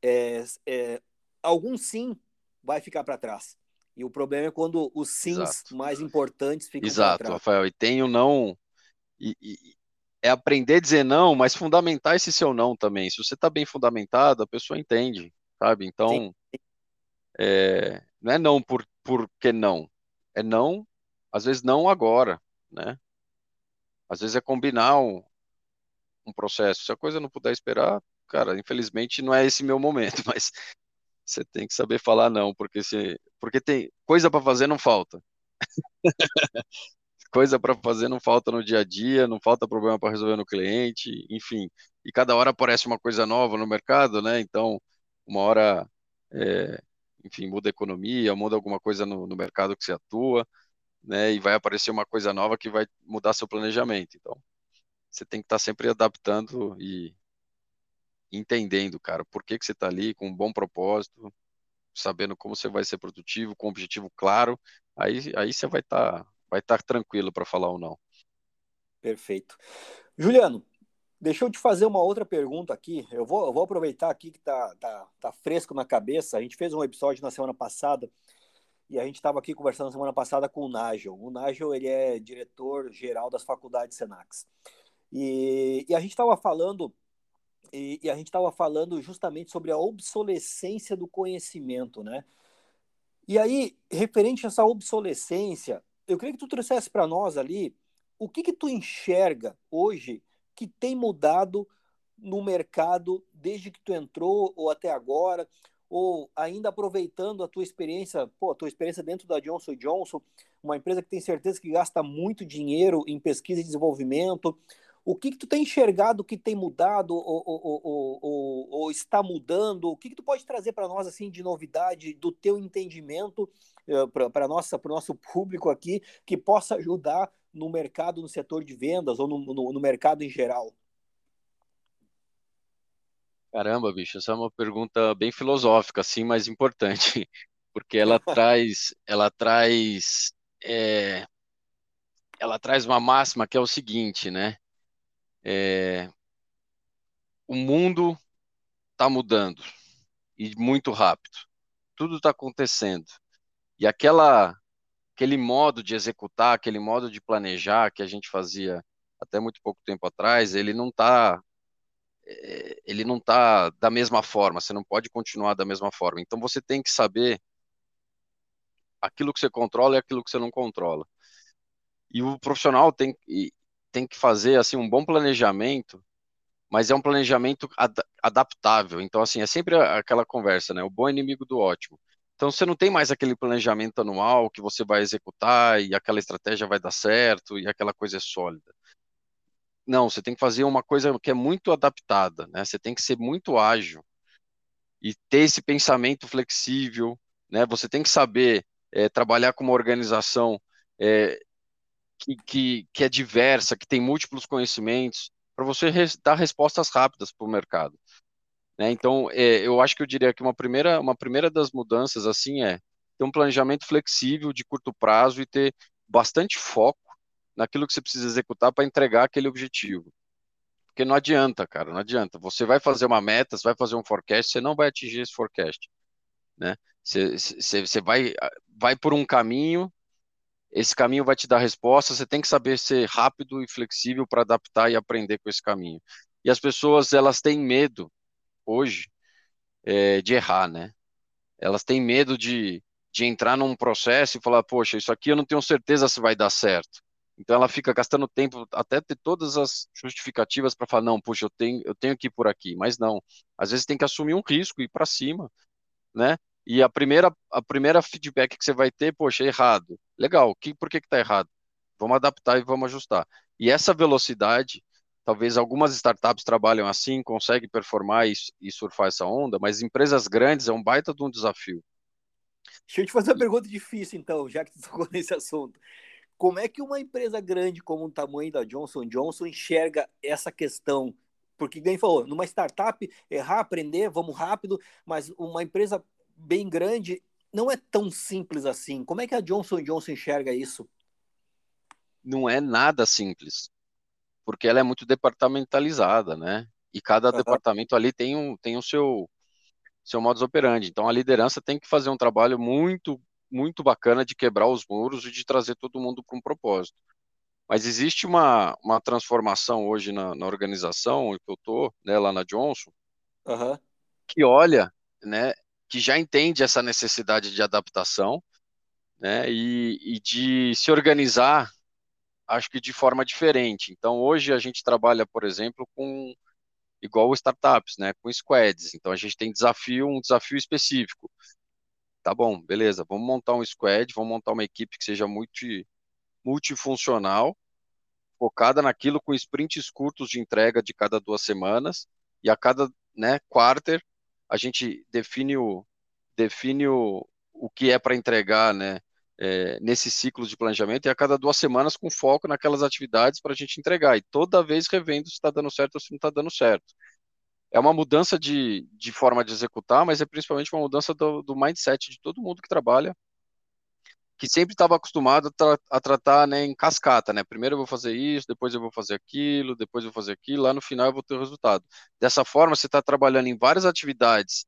é, é, algum sim vai ficar para trás. E o problema é quando os sims Exato. mais importantes ficam Exato, para trás. Rafael. E tem o não. E, e, é aprender a dizer não, mas fundamentar esse seu não também. Se você está bem fundamentado, a pessoa entende, sabe? Então, é, não é não por, por que não. É não, às vezes não agora, né? Às vezes é combinar um, um processo. Se a coisa não puder esperar, cara, infelizmente não é esse meu momento, mas você tem que saber falar não, porque se, porque tem coisa para fazer não falta. coisa para fazer não falta no dia a dia, não falta problema para resolver no cliente, enfim. E cada hora aparece uma coisa nova no mercado, né? Então, uma hora, é, enfim, muda a economia, muda alguma coisa no, no, mercado que você atua, né? E vai aparecer uma coisa nova que vai mudar seu planejamento. Então, você tem que estar tá sempre adaptando e entendendo, cara, por que, que você está ali com um bom propósito, sabendo como você vai ser produtivo, com um objetivo claro, aí, aí você vai estar tá vai estar tranquilo para falar ou não. Perfeito. Juliano, deixa eu te fazer uma outra pergunta aqui. Eu vou, eu vou aproveitar aqui que tá, tá, tá fresco na cabeça. A gente fez um episódio na semana passada e a gente estava aqui conversando na semana passada com o Nigel. O Nigel ele é diretor geral das faculdades Senax. E, e a gente estava falando e, e, a gente estava falando justamente sobre a obsolescência do conhecimento, né? E aí, referente a essa obsolescência, eu queria que tu trouxesse para nós ali o que que tu enxerga hoje que tem mudado no mercado desde que tu entrou ou até agora, ou ainda aproveitando a tua experiência, pô, a tua experiência dentro da Johnson Johnson, uma empresa que tem certeza que gasta muito dinheiro em pesquisa e desenvolvimento, o que, que tu tem enxergado que tem mudado ou, ou, ou, ou está mudando? O que, que tu pode trazer para nós assim de novidade do teu entendimento eh, para nossa para o nosso público aqui que possa ajudar no mercado, no setor de vendas ou no, no, no mercado em geral? Caramba, bicho, essa é uma pergunta bem filosófica, assim, mas importante, porque ela traz, ela traz, é, ela traz uma máxima que é o seguinte, né? É, o mundo está mudando e muito rápido. Tudo está acontecendo. E aquela, aquele modo de executar, aquele modo de planejar que a gente fazia até muito pouco tempo atrás, ele não está é, ele não está da mesma forma, você não pode continuar da mesma forma. Então você tem que saber aquilo que você controla e aquilo que você não controla. E o profissional tem, tem que fazer assim um bom planejamento, mas é um planejamento ad adaptável. Então assim, é sempre aquela conversa, né? O bom inimigo do ótimo. Então você não tem mais aquele planejamento anual que você vai executar e aquela estratégia vai dar certo e aquela coisa é sólida. Não, você tem que fazer uma coisa que é muito adaptada, né? Você tem que ser muito ágil e ter esse pensamento flexível, né? Você tem que saber é, trabalhar com uma organização é, que, que, que é diversa, que tem múltiplos conhecimentos, para você dar respostas rápidas para o mercado. Né? Então, é, eu acho que eu diria que uma primeira, uma primeira das mudanças assim é ter um planejamento flexível de curto prazo e ter bastante foco naquilo que você precisa executar para entregar aquele objetivo. Porque não adianta, cara, não adianta. Você vai fazer uma meta, você vai fazer um forecast, você não vai atingir esse forecast, né? Você, você, você vai, vai por um caminho esse caminho vai te dar resposta, você tem que saber ser rápido e flexível para adaptar e aprender com esse caminho. E as pessoas, elas têm medo, hoje, é, de errar, né? Elas têm medo de, de entrar num processo e falar, poxa, isso aqui eu não tenho certeza se vai dar certo. Então ela fica gastando tempo até ter todas as justificativas para falar, não, puxa, eu tenho, eu tenho que ir por aqui, mas não. Às vezes tem que assumir um risco ir para cima, né? E a primeira, a primeira feedback que você vai ter, poxa, errado. Legal, que, por que está errado? Vamos adaptar e vamos ajustar. E essa velocidade, talvez algumas startups trabalham assim, conseguem performar e, e surfar essa onda, mas empresas grandes é um baita de um desafio. Deixa eu te fazer uma pergunta difícil, então, já que tu tocou nesse assunto. Como é que uma empresa grande como o tamanho da Johnson Johnson enxerga essa questão? Porque quem falou, numa startup, errar, aprender, vamos rápido, mas uma empresa bem grande não é tão simples assim. Como é que a Johnson Johnson enxerga isso? Não é nada simples, porque ela é muito departamentalizada, né? E cada uhum. departamento ali tem um, tem o seu, seu modus operandi. Então a liderança tem que fazer um trabalho muito, muito bacana de quebrar os muros e de trazer todo mundo para um propósito. Mas existe uma, uma transformação hoje na, na organização que eu estou, né, lá na Johnson, uhum. que olha, né, que já entende essa necessidade de adaptação né, e, e de se organizar, acho que de forma diferente. Então, hoje a gente trabalha, por exemplo, com igual startups, né, com squads. Então, a gente tem desafio, um desafio específico. Tá bom, beleza, vamos montar um squad, vamos montar uma equipe que seja multi, multifuncional, focada naquilo com sprints curtos de entrega de cada duas semanas, e a cada né, quarter a gente define o, define o, o que é para entregar, né? É, nesse ciclo de planejamento e a cada duas semanas com foco naquelas atividades para a gente entregar e toda vez revendo se está dando certo ou se não está dando certo. É uma mudança de, de forma de executar, mas é principalmente uma mudança do, do mindset de todo mundo que trabalha, que sempre estava acostumado a, tra a, tratar né, em cascata, né? Primeiro eu vou fazer isso, depois eu vou fazer aquilo, depois eu vou fazer aquilo, lá no final eu vou ter o resultado. Dessa forma, você está trabalhando em várias atividades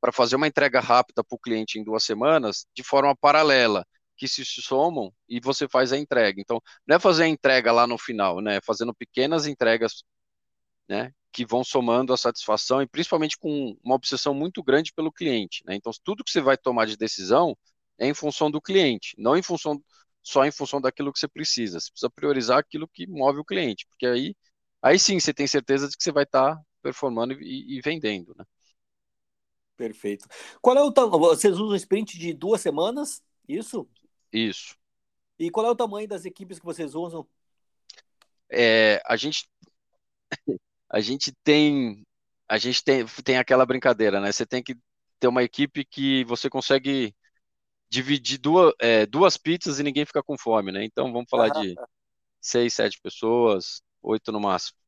para fazer uma entrega rápida para o cliente em duas semanas, de forma paralela, que se somam e você faz a entrega. Então, não é fazer a entrega lá no final, né? É fazendo pequenas entregas, né? Que vão somando a satisfação e principalmente com uma obsessão muito grande pelo cliente, né? Então, tudo que você vai tomar de decisão em função do cliente, não em função só em função daquilo que você precisa. Você precisa priorizar aquilo que move o cliente, porque aí, aí sim você tem certeza de que você vai estar tá performando e, e vendendo, né? Perfeito. Qual é o tamanho? Vocês usam sprint de duas semanas? Isso? Isso. E qual é o tamanho das equipes que vocês usam? É, a gente a gente tem a gente tem, tem aquela brincadeira, né? Você tem que ter uma equipe que você consegue dividir duas, é, duas pizzas e ninguém fica com fome, né? Então vamos falar de seis, sete pessoas, oito no máximo.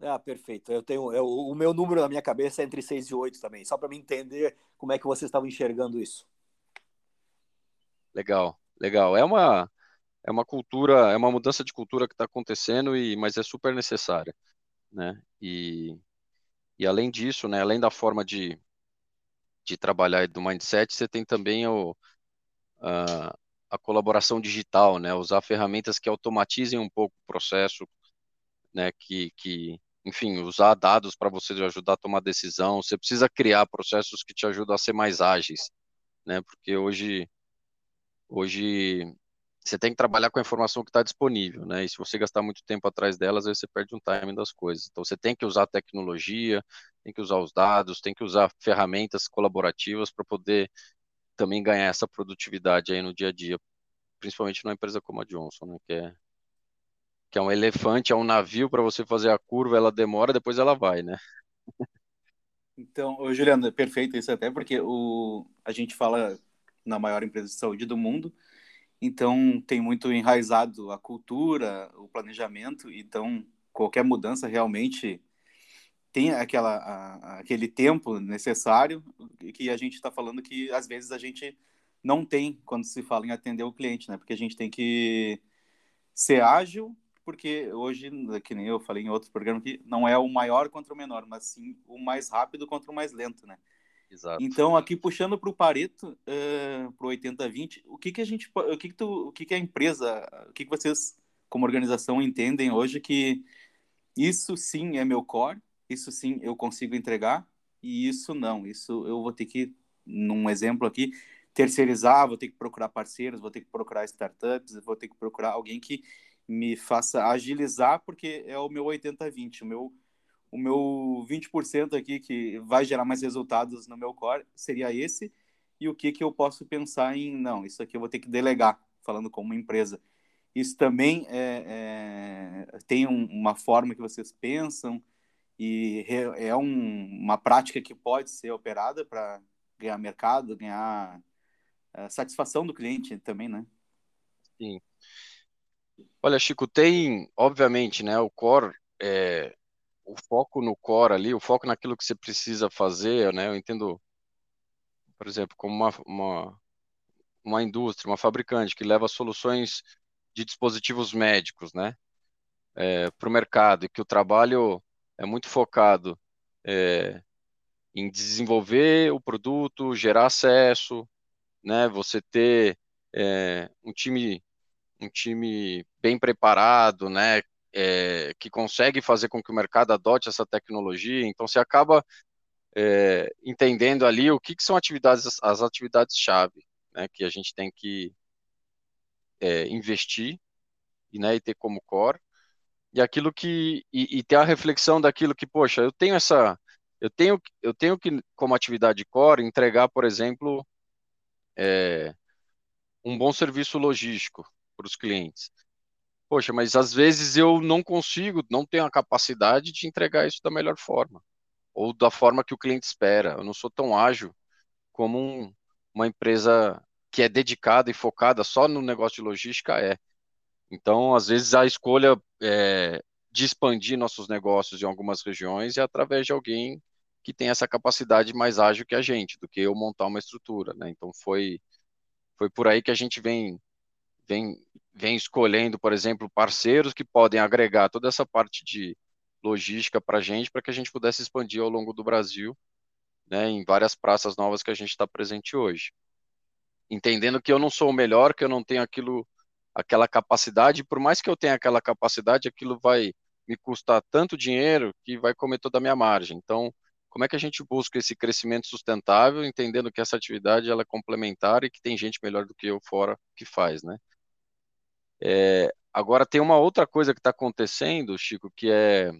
Ah, perfeito. Eu tenho eu, o meu número na minha cabeça é entre 6 e 8 também, só para me entender como é que vocês estavam enxergando isso. Legal, legal. É uma é uma cultura, é uma mudança de cultura que está acontecendo e mas é super necessária, né? E e além disso, né, além da forma de de trabalhar do mindset, você tem também o a, colaboração digital, né? Usar ferramentas que automatizem um pouco o processo, né? Que, que enfim, usar dados para você ajudar a tomar decisão. Você precisa criar processos que te ajudam a ser mais ágeis, né? Porque hoje, hoje você tem que trabalhar com a informação que está disponível, né? E se você gastar muito tempo atrás dela, às vezes você perde um timing das coisas. Então você tem que usar tecnologia, tem que usar os dados, tem que usar ferramentas colaborativas para poder também ganhar essa produtividade aí no dia a dia, principalmente numa empresa como a Johnson, né? Que é que é um elefante, é um navio para você fazer a curva, ela demora, depois ela vai, né? Então, ô, Juliano, é perfeito isso até porque o, a gente fala na maior empresa de saúde do mundo, então tem muito enraizado a cultura, o planejamento, então qualquer mudança realmente tem aquela, a, aquele tempo necessário que a gente está falando que às vezes a gente não tem quando se fala em atender o cliente, né? Porque a gente tem que ser ágil porque hoje, que nem eu falei em outros programas, que não é o maior contra o menor, mas sim o mais rápido contra o mais lento, né? Exato. Então, aqui puxando para o Pareto, uh, para o 80-20, o que, que a gente, o que, que, tu, o que, que a empresa, o que, que vocês, como organização, entendem hoje que isso sim é meu core, isso sim eu consigo entregar, e isso não, isso eu vou ter que, num exemplo aqui, terceirizar, vou ter que procurar parceiros, vou ter que procurar startups, vou ter que procurar alguém que me faça agilizar, porque é o meu 80-20, o meu o meu 20% aqui que vai gerar mais resultados no meu core seria esse, e o que, que eu posso pensar em, não, isso aqui eu vou ter que delegar, falando como empresa. Isso também é, é tem um, uma forma que vocês pensam, e é um, uma prática que pode ser operada para ganhar mercado, ganhar é, satisfação do cliente também, né? Sim. Olha, Chico, tem, obviamente, né, o core é, o foco no core ali, o foco naquilo que você precisa fazer, né? Eu entendo, por exemplo, como uma, uma, uma indústria, uma fabricante que leva soluções de dispositivos médicos, né? É, para o mercado e que o trabalho é muito focado é, em desenvolver o produto, gerar acesso, né? Você ter é, um time um time bem preparado, né? é, que consegue fazer com que o mercado adote essa tecnologia. Então, você acaba é, entendendo ali o que, que são atividades, as atividades-chave, né, que a gente tem que investir né, e ter como core. E aquilo que e, e ter a reflexão daquilo que, poxa, eu tenho essa eu tenho, eu tenho que, como atividade core, entregar, por exemplo, é, um bom serviço logístico para os clientes. Poxa, mas às vezes eu não consigo, não tenho a capacidade de entregar isso da melhor forma, ou da forma que o cliente espera. Eu não sou tão ágil como um, uma empresa que é dedicada e focada só no negócio de logística é. Então, às vezes, a escolha é, de expandir nossos negócios em algumas regiões é através de alguém que tem essa capacidade mais ágil que a gente, do que eu montar uma estrutura. Né? Então, foi, foi por aí que a gente vem, vem vem escolhendo, por exemplo, parceiros que podem agregar toda essa parte de logística para a gente, para que a gente pudesse expandir ao longo do Brasil, né, em várias praças novas que a gente está presente hoje. Entendendo que eu não sou o melhor, que eu não tenho aquilo, aquela capacidade, por mais que eu tenha aquela capacidade, aquilo vai me custar tanto dinheiro que vai comer toda a minha margem. Então, como é que a gente busca esse crescimento sustentável, entendendo que essa atividade ela é complementar e que tem gente melhor do que eu fora que faz, né? É, agora tem uma outra coisa que está acontecendo, Chico, que é,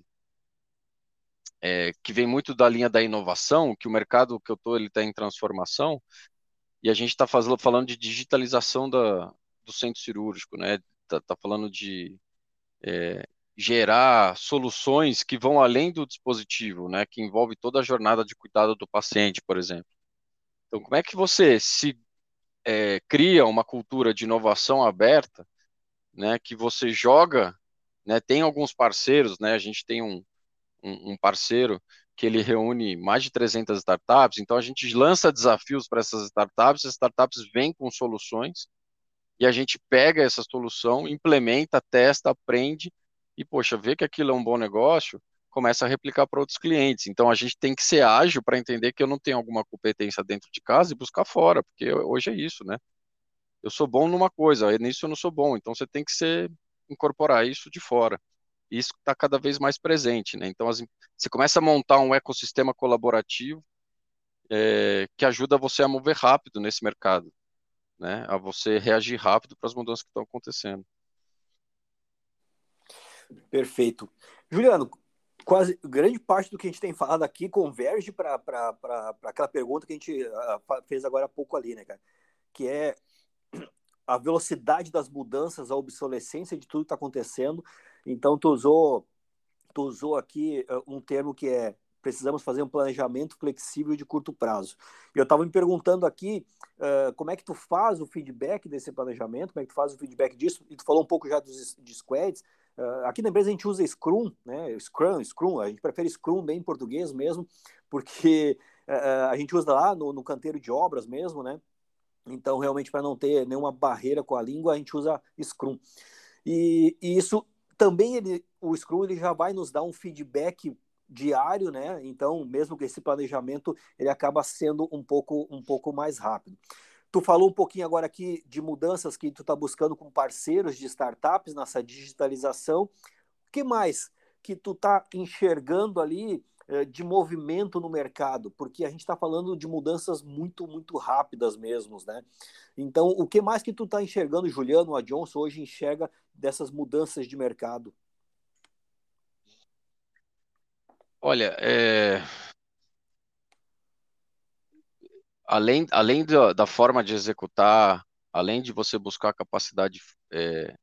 é, que vem muito da linha da inovação, que o mercado que eu estou ele está em transformação e a gente está falando de digitalização da, do centro cirúrgico, né? Está tá falando de é, gerar soluções que vão além do dispositivo, né? Que envolve toda a jornada de cuidado do paciente, por exemplo. Então, como é que você se é, cria uma cultura de inovação aberta né, que você joga, né, tem alguns parceiros, né, a gente tem um, um, um parceiro que ele reúne mais de 300 startups, então a gente lança desafios para essas startups, as startups vêm com soluções, e a gente pega essa solução, implementa, testa, aprende, e, poxa, vê que aquilo é um bom negócio, começa a replicar para outros clientes. Então a gente tem que ser ágil para entender que eu não tenho alguma competência dentro de casa e buscar fora, porque hoje é isso, né? eu sou bom numa coisa, nisso eu não sou bom. Então você tem que ser, incorporar isso de fora. Isso está cada vez mais presente, né? Então as, você começa a montar um ecossistema colaborativo é, que ajuda você a mover rápido nesse mercado, né? A você reagir rápido para as mudanças que estão acontecendo. Perfeito. Juliano, quase grande parte do que a gente tem falado aqui converge para aquela pergunta que a gente uh, fez agora há pouco ali, né, cara? Que é a velocidade das mudanças, a obsolescência de tudo que está acontecendo. Então, tu usou, tu usou aqui uh, um termo que é precisamos fazer um planejamento flexível de curto prazo. E eu estava me perguntando aqui uh, como é que tu faz o feedback desse planejamento, como é que tu faz o feedback disso, e tu falou um pouco já dos de squads. Uh, aqui na empresa a gente usa Scrum, né? Scrum, Scrum, a gente prefere Scrum bem em português mesmo, porque uh, a gente usa lá no, no canteiro de obras mesmo, né? Então, realmente, para não ter nenhuma barreira com a língua, a gente usa Scrum. E, e isso também, ele, o Scrum ele já vai nos dar um feedback diário, né? Então, mesmo que esse planejamento ele acaba sendo um pouco um pouco mais rápido. Tu falou um pouquinho agora aqui de mudanças que tu está buscando com parceiros de startups nessa digitalização. O que mais que tu está enxergando ali eh, de movimento no mercado? Porque a gente está falando de mudanças muito, muito rápidas mesmo, né? Então, o que mais que tu está enxergando, Juliano, a Johnson hoje enxerga dessas mudanças de mercado? Olha, é... além, além da, da, forma de executar, além de você buscar capacidade é,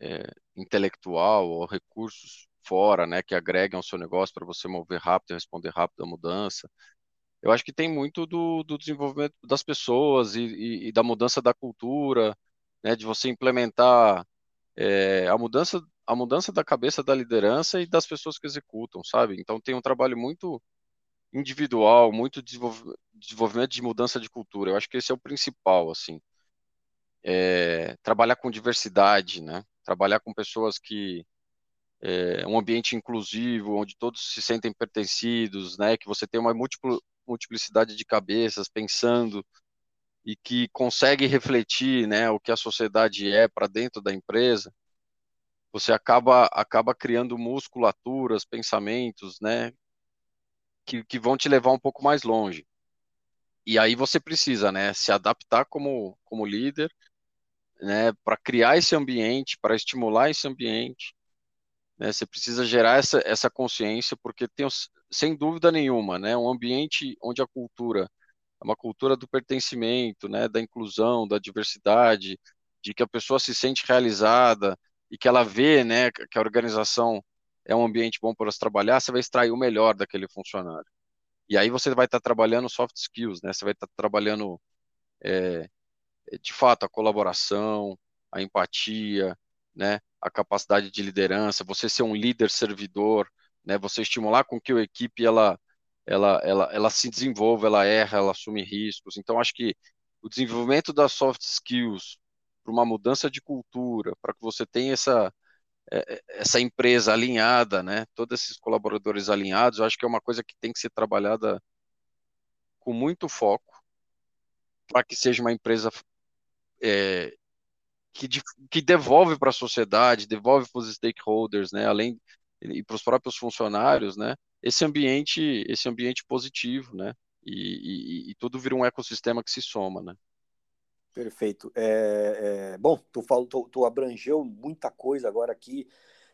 é, intelectual ou recursos fora, né, que agreguem ao seu negócio para você mover rápido e responder rápido à mudança, eu acho que tem muito do, do desenvolvimento das pessoas e, e, e, da mudança da cultura, né, de você implementar é, a mudança a mudança da cabeça da liderança e das pessoas que executam, sabe? Então tem um trabalho muito individual, muito desenvolvimento de mudança de cultura. Eu acho que esse é o principal, assim. É, trabalhar com diversidade, né? Trabalhar com pessoas que é, um ambiente inclusivo, onde todos se sentem pertencidos, né? Que você tem uma múltiplo, multiplicidade de cabeças pensando e que consegue refletir, né? O que a sociedade é para dentro da empresa. Você acaba acaba criando musculaturas, pensamentos, né? Que, que vão te levar um pouco mais longe. E aí você precisa, né? Se adaptar como como líder né, para criar esse ambiente, para estimular esse ambiente, né, você precisa gerar essa, essa consciência, porque tem, sem dúvida nenhuma, né, um ambiente onde a cultura é uma cultura do pertencimento, né, da inclusão, da diversidade, de que a pessoa se sente realizada e que ela vê, né, que a organização é um ambiente bom para se trabalhar, você vai extrair o melhor daquele funcionário. E aí você vai estar trabalhando soft skills, né, você vai estar trabalhando é, de fato, a colaboração, a empatia, né, a capacidade de liderança, você ser um líder servidor, né, você estimular com que a equipe ela, ela, ela, ela se desenvolva, ela erra, ela assume riscos. Então, acho que o desenvolvimento das soft skills para uma mudança de cultura, para que você tenha essa é, é, essa empresa alinhada, né, todos esses colaboradores alinhados, eu acho que é uma coisa que tem que ser trabalhada com muito foco para que seja uma empresa é, que, que devolve para a sociedade, devolve para os stakeholders, né, além e para os próprios funcionários, né, esse ambiente, esse ambiente positivo, né, e, e, e, tudo vira um ecossistema que se soma, né. Perfeito. É, é, bom, tu, falou, tu, tu abrangeu muita coisa agora aqui,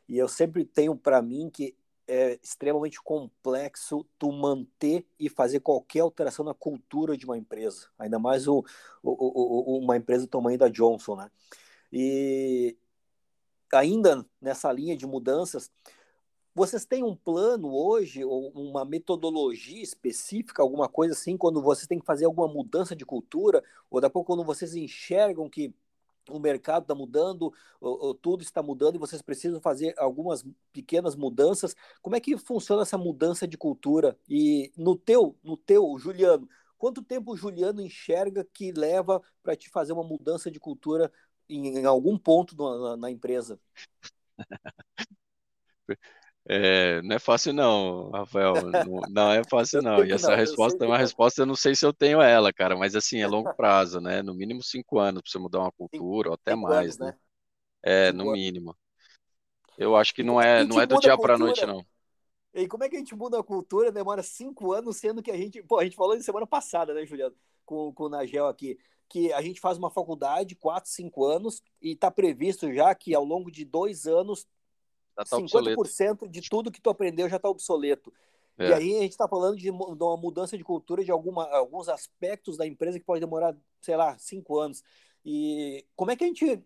e eu sempre tenho para mim que é extremamente complexo tu manter e fazer qualquer alteração na cultura de uma empresa, ainda mais o, o, o, uma empresa do tamanho da Johnson, né? E ainda nessa linha de mudanças, vocês têm um plano hoje ou uma metodologia específica, alguma coisa assim, quando vocês têm que fazer alguma mudança de cultura, ou daqui a pouco quando vocês enxergam que o mercado está mudando, tudo está mudando e vocês precisam fazer algumas pequenas mudanças. Como é que funciona essa mudança de cultura? E no teu, no teu, Juliano, quanto tempo o Juliano enxerga que leva para te fazer uma mudança de cultura em, em algum ponto na, na empresa? É, não é fácil não, Rafael. Não, não é fácil não. E essa não, resposta é uma resposta, eu não sei se eu tenho ela, cara, mas assim, é longo prazo, né? No mínimo cinco anos para você mudar uma cultura, ou até cinco mais, anos, né? né? É, cinco no anos. mínimo. Eu acho que não é, não é do dia para noite, não. E como é que a gente muda a cultura? Demora cinco anos, sendo que a gente. Pô, a gente falou isso semana passada, né, Juliano? Com, com o Nagel aqui. Que a gente faz uma faculdade, quatro, cinco anos, e está previsto já que ao longo de dois anos já tá 50% obsoleto. de tudo que tu aprendeu já está obsoleto. É. E aí a gente está falando de, uma mudança de cultura de alguma, alguns aspectos da empresa que pode demorar, sei lá, cinco anos. E como é que a gente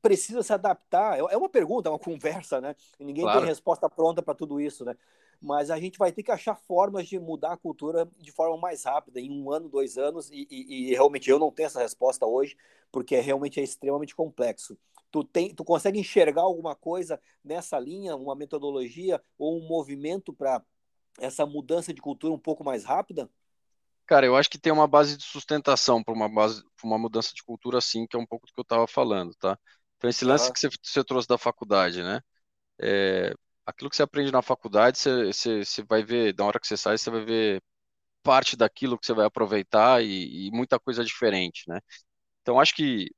precisa se adaptar? É, é uma pergunta, é uma conversa, né? E ninguém claro. tem resposta pronta para tudo isso, né? Mas a gente vai ter que achar formas de mudar a cultura de forma mais rápida, em um ano, dois anos, e, e, e realmente eu não tenho essa resposta hoje, porque realmente é extremamente complexo. Tu, tem, tu consegue enxergar alguma coisa nessa linha, uma metodologia ou um movimento para essa mudança de cultura um pouco mais rápida? Cara, eu acho que tem uma base de sustentação para uma base, pra uma mudança de cultura assim, que é um pouco do que eu estava falando, tá? Então esse lance que você, você, trouxe da faculdade, né? É, aquilo que você aprende na faculdade, você, você, você vai ver, da hora que você sai, você vai ver parte daquilo que você vai aproveitar e, e muita coisa diferente, né? Então, acho que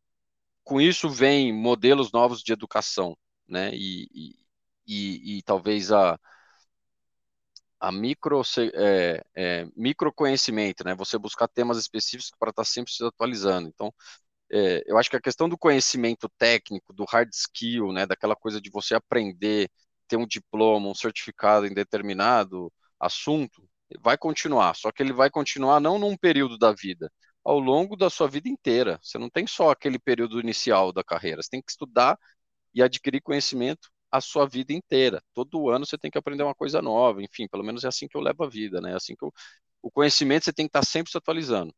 com isso vem modelos novos de educação, né? E, e, e, talvez a, a micro, é, é, microconhecimento, né? Você buscar temas específicos para estar sempre se atualizando. Então, é, eu acho que a questão do conhecimento técnico, do hard skill, né? Daquela coisa de você aprender, ter um diploma, um certificado em determinado assunto, vai continuar. Só que ele vai continuar não num período da vida, ao longo da sua vida inteira. Você não tem só aquele período inicial da carreira. Você tem que estudar e adquirir conhecimento a sua vida inteira. Todo ano você tem que aprender uma coisa nova. Enfim, pelo menos é assim que eu levo a vida, né? É assim que eu... o conhecimento você tem que estar sempre se atualizando.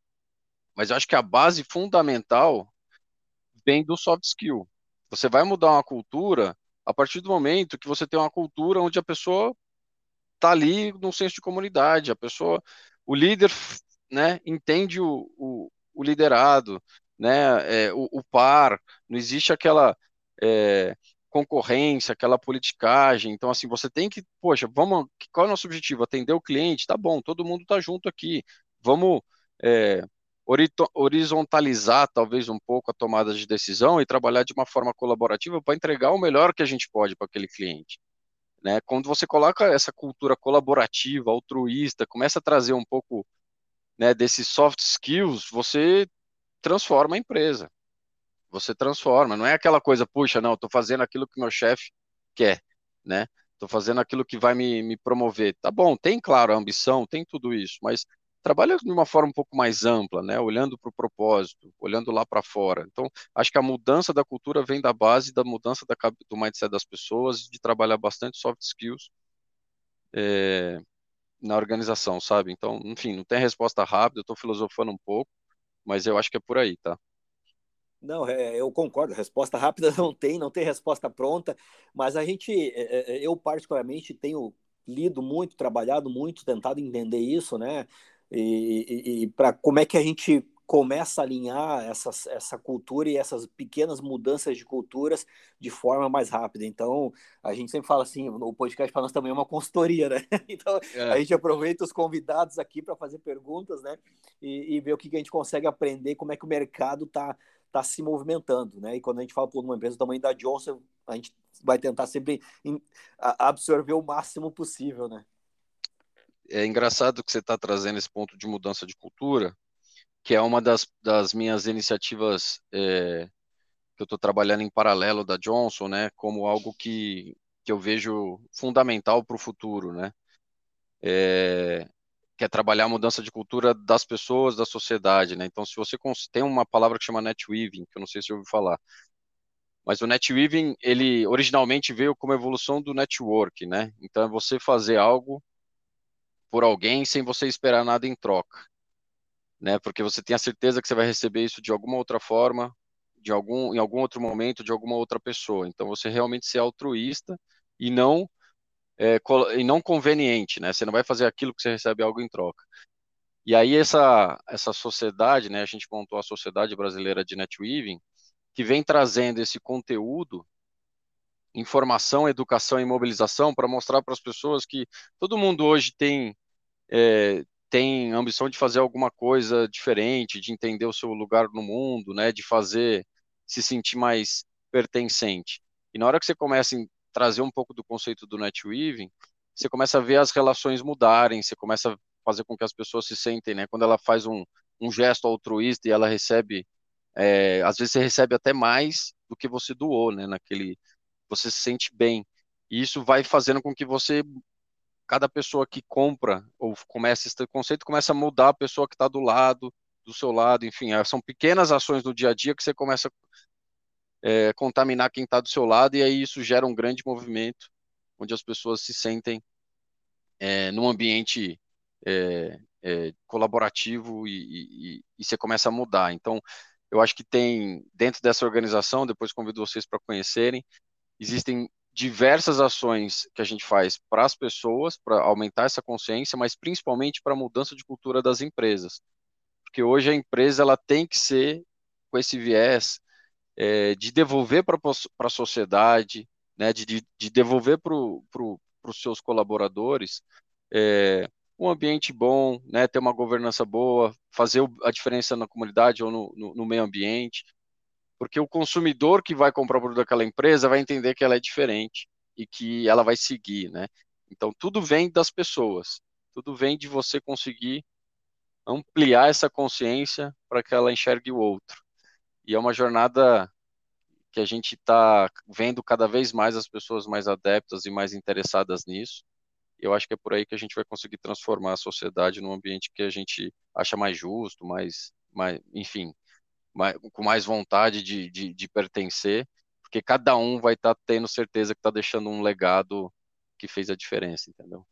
Mas eu acho que a base fundamental vem do soft skill. Você vai mudar uma cultura a partir do momento que você tem uma cultura onde a pessoa está ali num senso de comunidade, a pessoa, o líder né, entende o, o, o liderado, né, é, o, o, par, não existe aquela é, concorrência, aquela politicagem. Então, assim, você tem que, poxa, vamos, qual é o nosso objetivo? Atender o cliente? Tá bom, todo mundo tá junto aqui. Vamos é, horizontalizar talvez um pouco a tomada de decisão e trabalhar de uma forma colaborativa para entregar o melhor que a gente pode para aquele cliente. Né? Quando você coloca essa cultura colaborativa, altruísta, começa a trazer um pouco né, desses soft skills, você transforma a empresa. Você transforma, não é aquela coisa, puxa, não, estou fazendo aquilo que meu chefe quer, né? Estou fazendo aquilo que vai me, me promover. Tá bom, tem, claro, a ambição, tem tudo isso, mas trabalha de uma forma um pouco mais ampla, né? Olhando para o propósito, olhando lá para fora. Então, acho que a mudança da cultura vem da base da mudança da, do mindset das pessoas, de trabalhar bastante soft skills. É, na organização, sabe? Então, enfim, não tem resposta rápida, eu estou filosofando um pouco, mas eu acho que é por aí, tá? Não, é, eu concordo. Resposta rápida não tem, não tem resposta pronta, mas a gente, é, é, eu particularmente tenho lido muito, trabalhado muito, tentado entender isso, né? E, e, e para como é que a gente começa a alinhar essas, essa cultura e essas pequenas mudanças de culturas de forma mais rápida. Então, a gente sempre fala assim, o podcast para nós também é uma consultoria, né? Então, é. a gente aproveita os convidados aqui para fazer perguntas, né? E, e, ver o que, que a gente consegue aprender, como é que o mercado está tá se movimentando, né? E quando a gente fala por uma empresa do tamanho da Johnson, a gente vai tentar sempre absorver o máximo possível, né? É engraçado que você está trazendo esse ponto de mudança de cultura, que é uma das, das minhas iniciativas é, que eu estou trabalhando em paralelo da Johnson, né, como algo que, que eu vejo fundamental para o futuro, né, é, que é trabalhar a mudança de cultura das pessoas, da sociedade, né, então se você tem uma palavra que chama netweaving, que eu não sei se você ouviu falar, mas o netweaving, ele originalmente veio como evolução do network, né, então é você fazer algo por alguém sem você esperar nada em troca né? Porque você tem a certeza que você vai receber isso de alguma outra forma, de algum, em algum outro momento, de alguma outra pessoa. Então, você realmente ser altruísta e não é, e não conveniente, né? Você não vai fazer aquilo que você recebe algo em troca. E aí essa essa sociedade, né? A gente montou a Sociedade Brasileira de Netweaving, que vem trazendo esse conteúdo informação, educação e mobilização para mostrar para as pessoas que todo mundo hoje tem é, tem ambição de fazer alguma coisa diferente, de entender o seu lugar no mundo, né, de fazer se sentir mais pertencente. E na hora que você começa a trazer um pouco do conceito do netweaving, você começa a ver as relações mudarem, você começa a fazer com que as pessoas se sentem, né, quando ela faz um, um gesto altruísta e ela recebe, é, às vezes você recebe até mais do que você doou, né, naquele, você se sente bem. E isso vai fazendo com que você cada pessoa que compra ou começa esse conceito começa a mudar a pessoa que está do lado, do seu lado, enfim, é, são pequenas ações no dia a dia que você começa a é, contaminar quem está do seu lado e aí isso gera um grande movimento onde as pessoas se sentem é, num ambiente é, é colaborativo e, e, e você começa a mudar. Então, eu acho que tem dentro dessa organização, depois convido vocês para conhecerem, existem diversas ações que a gente faz para as pessoas, para aumentar essa consciência, mas principalmente para a mudança de cultura das empresas. Porque hoje a empresa ela tem que ser com esse viés é, de devolver para a sociedade, né, de, de, devolver para os seus colaboradores é, um ambiente bom, né, ter uma governança boa, fazer a diferença na comunidade ou no, no, no meio ambiente, porque o consumidor que vai comprar o produto daquela empresa vai entender que ela é diferente e que ela vai seguir, né? Então tudo vem das pessoas, tudo vem de você conseguir ampliar essa consciência para que ela enxergue o outro. E é uma jornada que a gente está vendo cada vez mais as pessoas mais adeptas e mais interessadas nisso. Eu acho que é por aí que a gente vai conseguir transformar a sociedade num ambiente que a gente acha mais justo, mais, mais enfim, com mais vontade de, de, de, pertencer, porque cada um vai estar tá tendo certeza que está deixando um legado que fez a diferença, entendeu?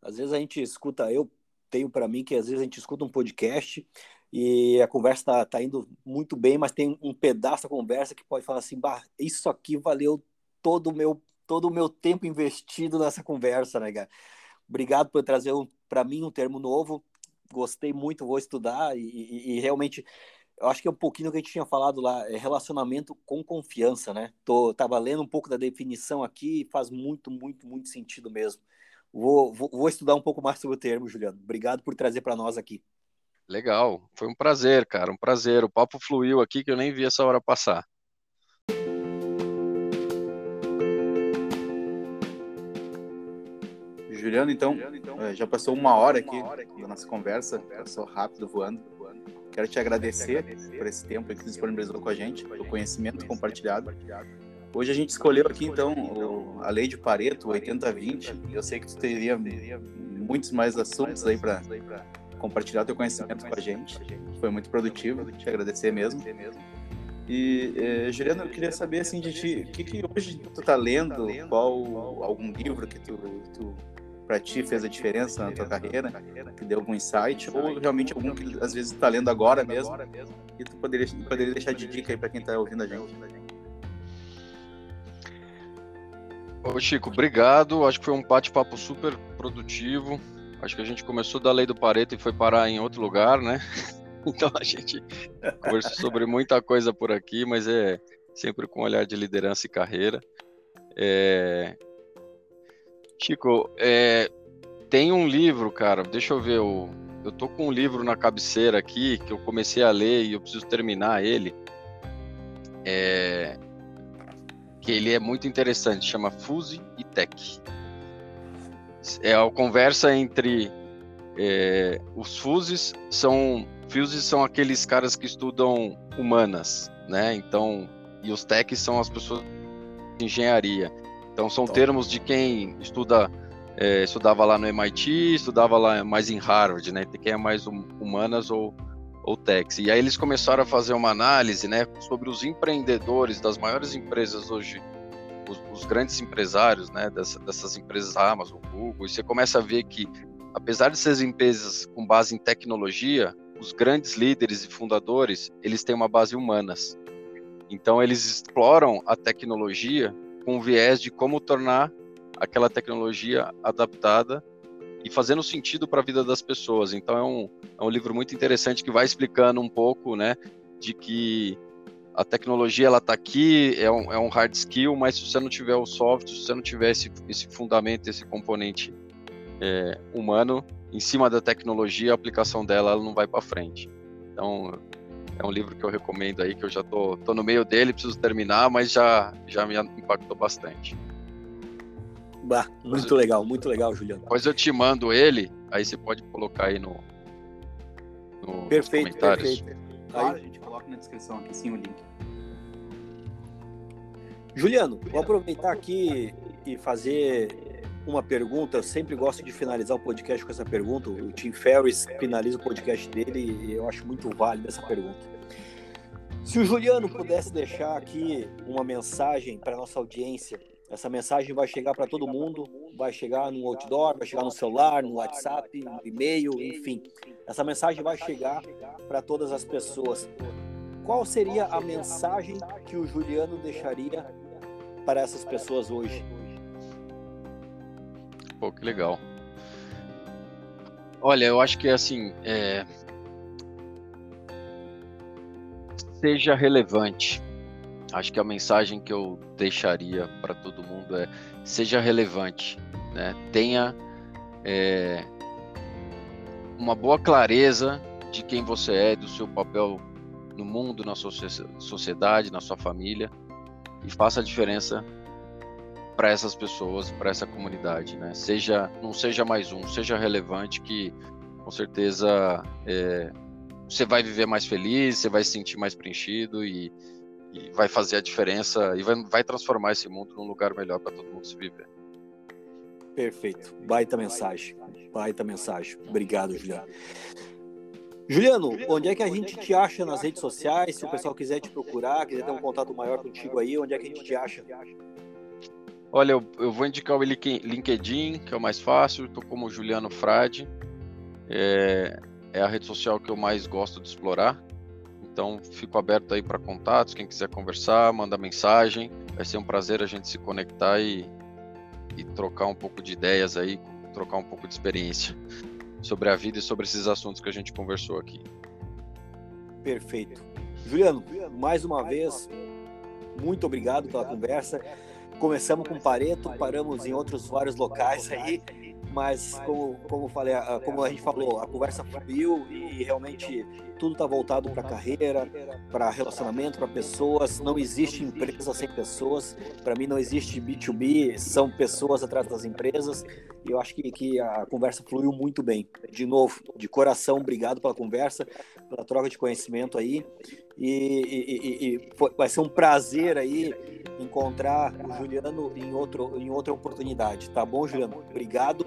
Às vezes a gente escuta, eu tenho para mim que às vezes a gente escuta um podcast e a conversa está tá indo muito bem, mas tem um pedaço da conversa que pode falar assim, isso aqui valeu todo o meu todo o meu tempo investido nessa conversa, né, cara? Obrigado por trazer para mim um termo novo. Gostei muito, vou estudar e, e, e, realmente eu acho que é um pouquinho do que a gente tinha falado lá, é relacionamento com confiança, né? Tô tava lendo um pouco da definição aqui, faz muito, muito, muito sentido mesmo. Vou, vou, vou estudar um pouco mais sobre o termo, Juliano. Obrigado por trazer para nós aqui. Legal, foi um prazer, cara, um prazer. O papo fluiu aqui que eu nem vi essa hora passar. Juliano, então, é, já passou uma hora aqui da nossa conversa, passou rápido voando. Quero te agradecer por esse tempo que disponibilizou com a gente, pelo conhecimento compartilhado. Hoje a gente escolheu aqui, então, a lei de Pareto, 80-20. Eu sei que tu teria muitos mais assuntos aí para compartilhar teu conhecimento com a gente. Foi muito produtivo, te agradecer mesmo. E, eh, Juliana, eu queria saber, assim, de ti, o que, que hoje tu tá lendo? Qual algum livro que tu, tu para ti fez a diferença na tua carreira, que deu algum insight, ou realmente algum que às vezes está lendo agora mesmo, e tu poderia, poderia deixar de dica aí para quem está ouvindo a gente. Ô Chico, obrigado. Acho que foi um bate-papo super produtivo. Acho que a gente começou da lei do Pareto e foi parar em outro lugar, né? Então a gente conversou sobre muita coisa por aqui, mas é sempre com um olhar de liderança e carreira. É... Chico, é... tem um livro, cara, deixa eu ver, eu... eu tô com um livro na cabeceira aqui que eu comecei a ler e eu preciso terminar ele. É que ele é muito interessante, chama Fuse e Tech. É a conversa entre é, os Fuses são Fuses são aqueles caras que estudam humanas, né? Então e os Techs são as pessoas de engenharia. Então são termos de quem estuda é, estudava lá no MIT, estudava lá mais em Harvard, né? Quem é mais humanas ou ou Tex. E aí eles começaram a fazer uma análise né, sobre os empreendedores das maiores empresas hoje, os, os grandes empresários né, dessa, dessas empresas Amazon, Google, e você começa a ver que, apesar de ser empresas com base em tecnologia, os grandes líderes e fundadores, eles têm uma base humanas. Então eles exploram a tecnologia com viés de como tornar aquela tecnologia adaptada e fazendo sentido para a vida das pessoas. Então é um, é um livro muito interessante que vai explicando um pouco, né, de que a tecnologia ela está aqui, é um, é um hard skill, mas se você não tiver o software, se você não tiver esse, esse fundamento, esse componente é, humano em cima da tecnologia, a aplicação dela ela não vai para frente. Então é um livro que eu recomendo aí, que eu já tô, tô no meio dele, preciso terminar, mas já, já me impactou bastante. Bah, muito eu, legal, muito legal, Juliano. Depois eu te mando ele, aí você pode colocar aí no, no perfeito, nos comentários. Perfeito. Claro, a gente coloca na descrição aqui sim o link. Juliano, vou aproveitar aqui e fazer uma pergunta. Eu sempre gosto de finalizar o podcast com essa pergunta. O Tim Ferriss finaliza o podcast dele e eu acho muito válido essa pergunta. Se o Juliano pudesse deixar aqui uma mensagem para nossa audiência essa mensagem vai chegar para todo mundo, vai chegar no outdoor, vai chegar no celular, no WhatsApp, no e-mail, enfim. Essa mensagem vai chegar para todas as pessoas. Qual seria a mensagem que o Juliano deixaria para essas pessoas hoje? Pô, que legal. Olha, eu acho que assim, é... seja relevante acho que a mensagem que eu deixaria para todo mundo é seja relevante, né? tenha é, uma boa clareza de quem você é, do seu papel no mundo, na sua sociedade, na sua família e faça a diferença para essas pessoas, para essa comunidade, né? Seja, não seja mais um, seja relevante que com certeza é, você vai viver mais feliz, você vai se sentir mais preenchido e, e vai fazer a diferença e vai, vai transformar esse mundo num lugar melhor para todo mundo se viver. Perfeito. Baita mensagem. Baita mensagem. Obrigado, Juliano. Juliano, onde é que a gente te acha nas redes sociais? Se o pessoal quiser te procurar, quiser ter um contato maior contigo aí, onde é que a gente te acha? Olha, eu, eu vou indicar o LinkedIn, que é o mais fácil. Estou como Juliano Frade. É, é a rede social que eu mais gosto de explorar. Então, fico aberto aí para contatos. Quem quiser conversar, manda mensagem. Vai ser um prazer a gente se conectar e, e trocar um pouco de ideias aí, trocar um pouco de experiência sobre a vida e sobre esses assuntos que a gente conversou aqui. Perfeito. Juliano, mais uma vez, muito obrigado pela conversa. Começamos com Pareto, paramos em outros vários locais aí mas como, como, falei, como a gente falou, a conversa fluiu e realmente tudo está voltado para carreira, para relacionamento, para pessoas. Não existe empresa sem pessoas. Para mim não existe B2B, são pessoas atrás das empresas. E eu acho que, que a conversa fluiu muito bem. De novo, de coração, obrigado pela conversa, pela troca de conhecimento aí. E, e, e, e vai ser um prazer aí encontrar o Juliano em, outro, em outra oportunidade. Tá bom, Juliano? Obrigado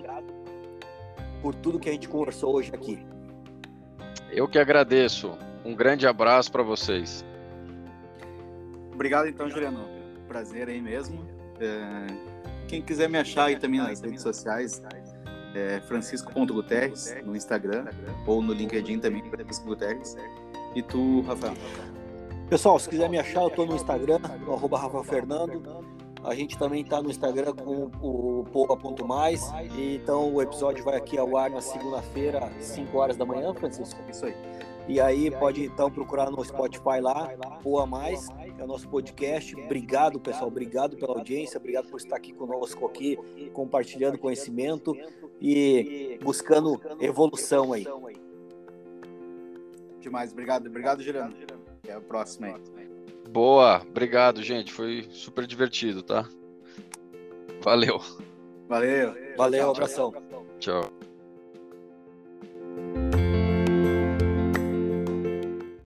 por tudo que a gente conversou hoje aqui. Eu que agradeço. Um grande abraço para vocês. Obrigado então, Juliano. Prazer aí mesmo. É... Quem quiser me achar aí também nas redes sociais, é francisco.guterres no Instagram ou no LinkedIn também, Francisco Guterres. E tu, Rafael? Pessoal, se quiser me achar, eu estou no Instagram, no arroba Rafael Fernando. A gente também está no Instagram com o Poa.mais. Então o episódio vai aqui ao ar na segunda-feira, 5 horas da manhã, Francisco. Isso aí. E aí pode então procurar no Spotify lá, Poa Mais, é o nosso podcast. Obrigado, pessoal. Obrigado pela audiência, obrigado por estar aqui conosco aqui, compartilhando conhecimento e buscando evolução aí. Demais, obrigado. Obrigado, Juliano. Até a próxima aí. Boa, obrigado, gente. Foi super divertido, tá? Valeu. Valeu. Valeu, abração. Tchau.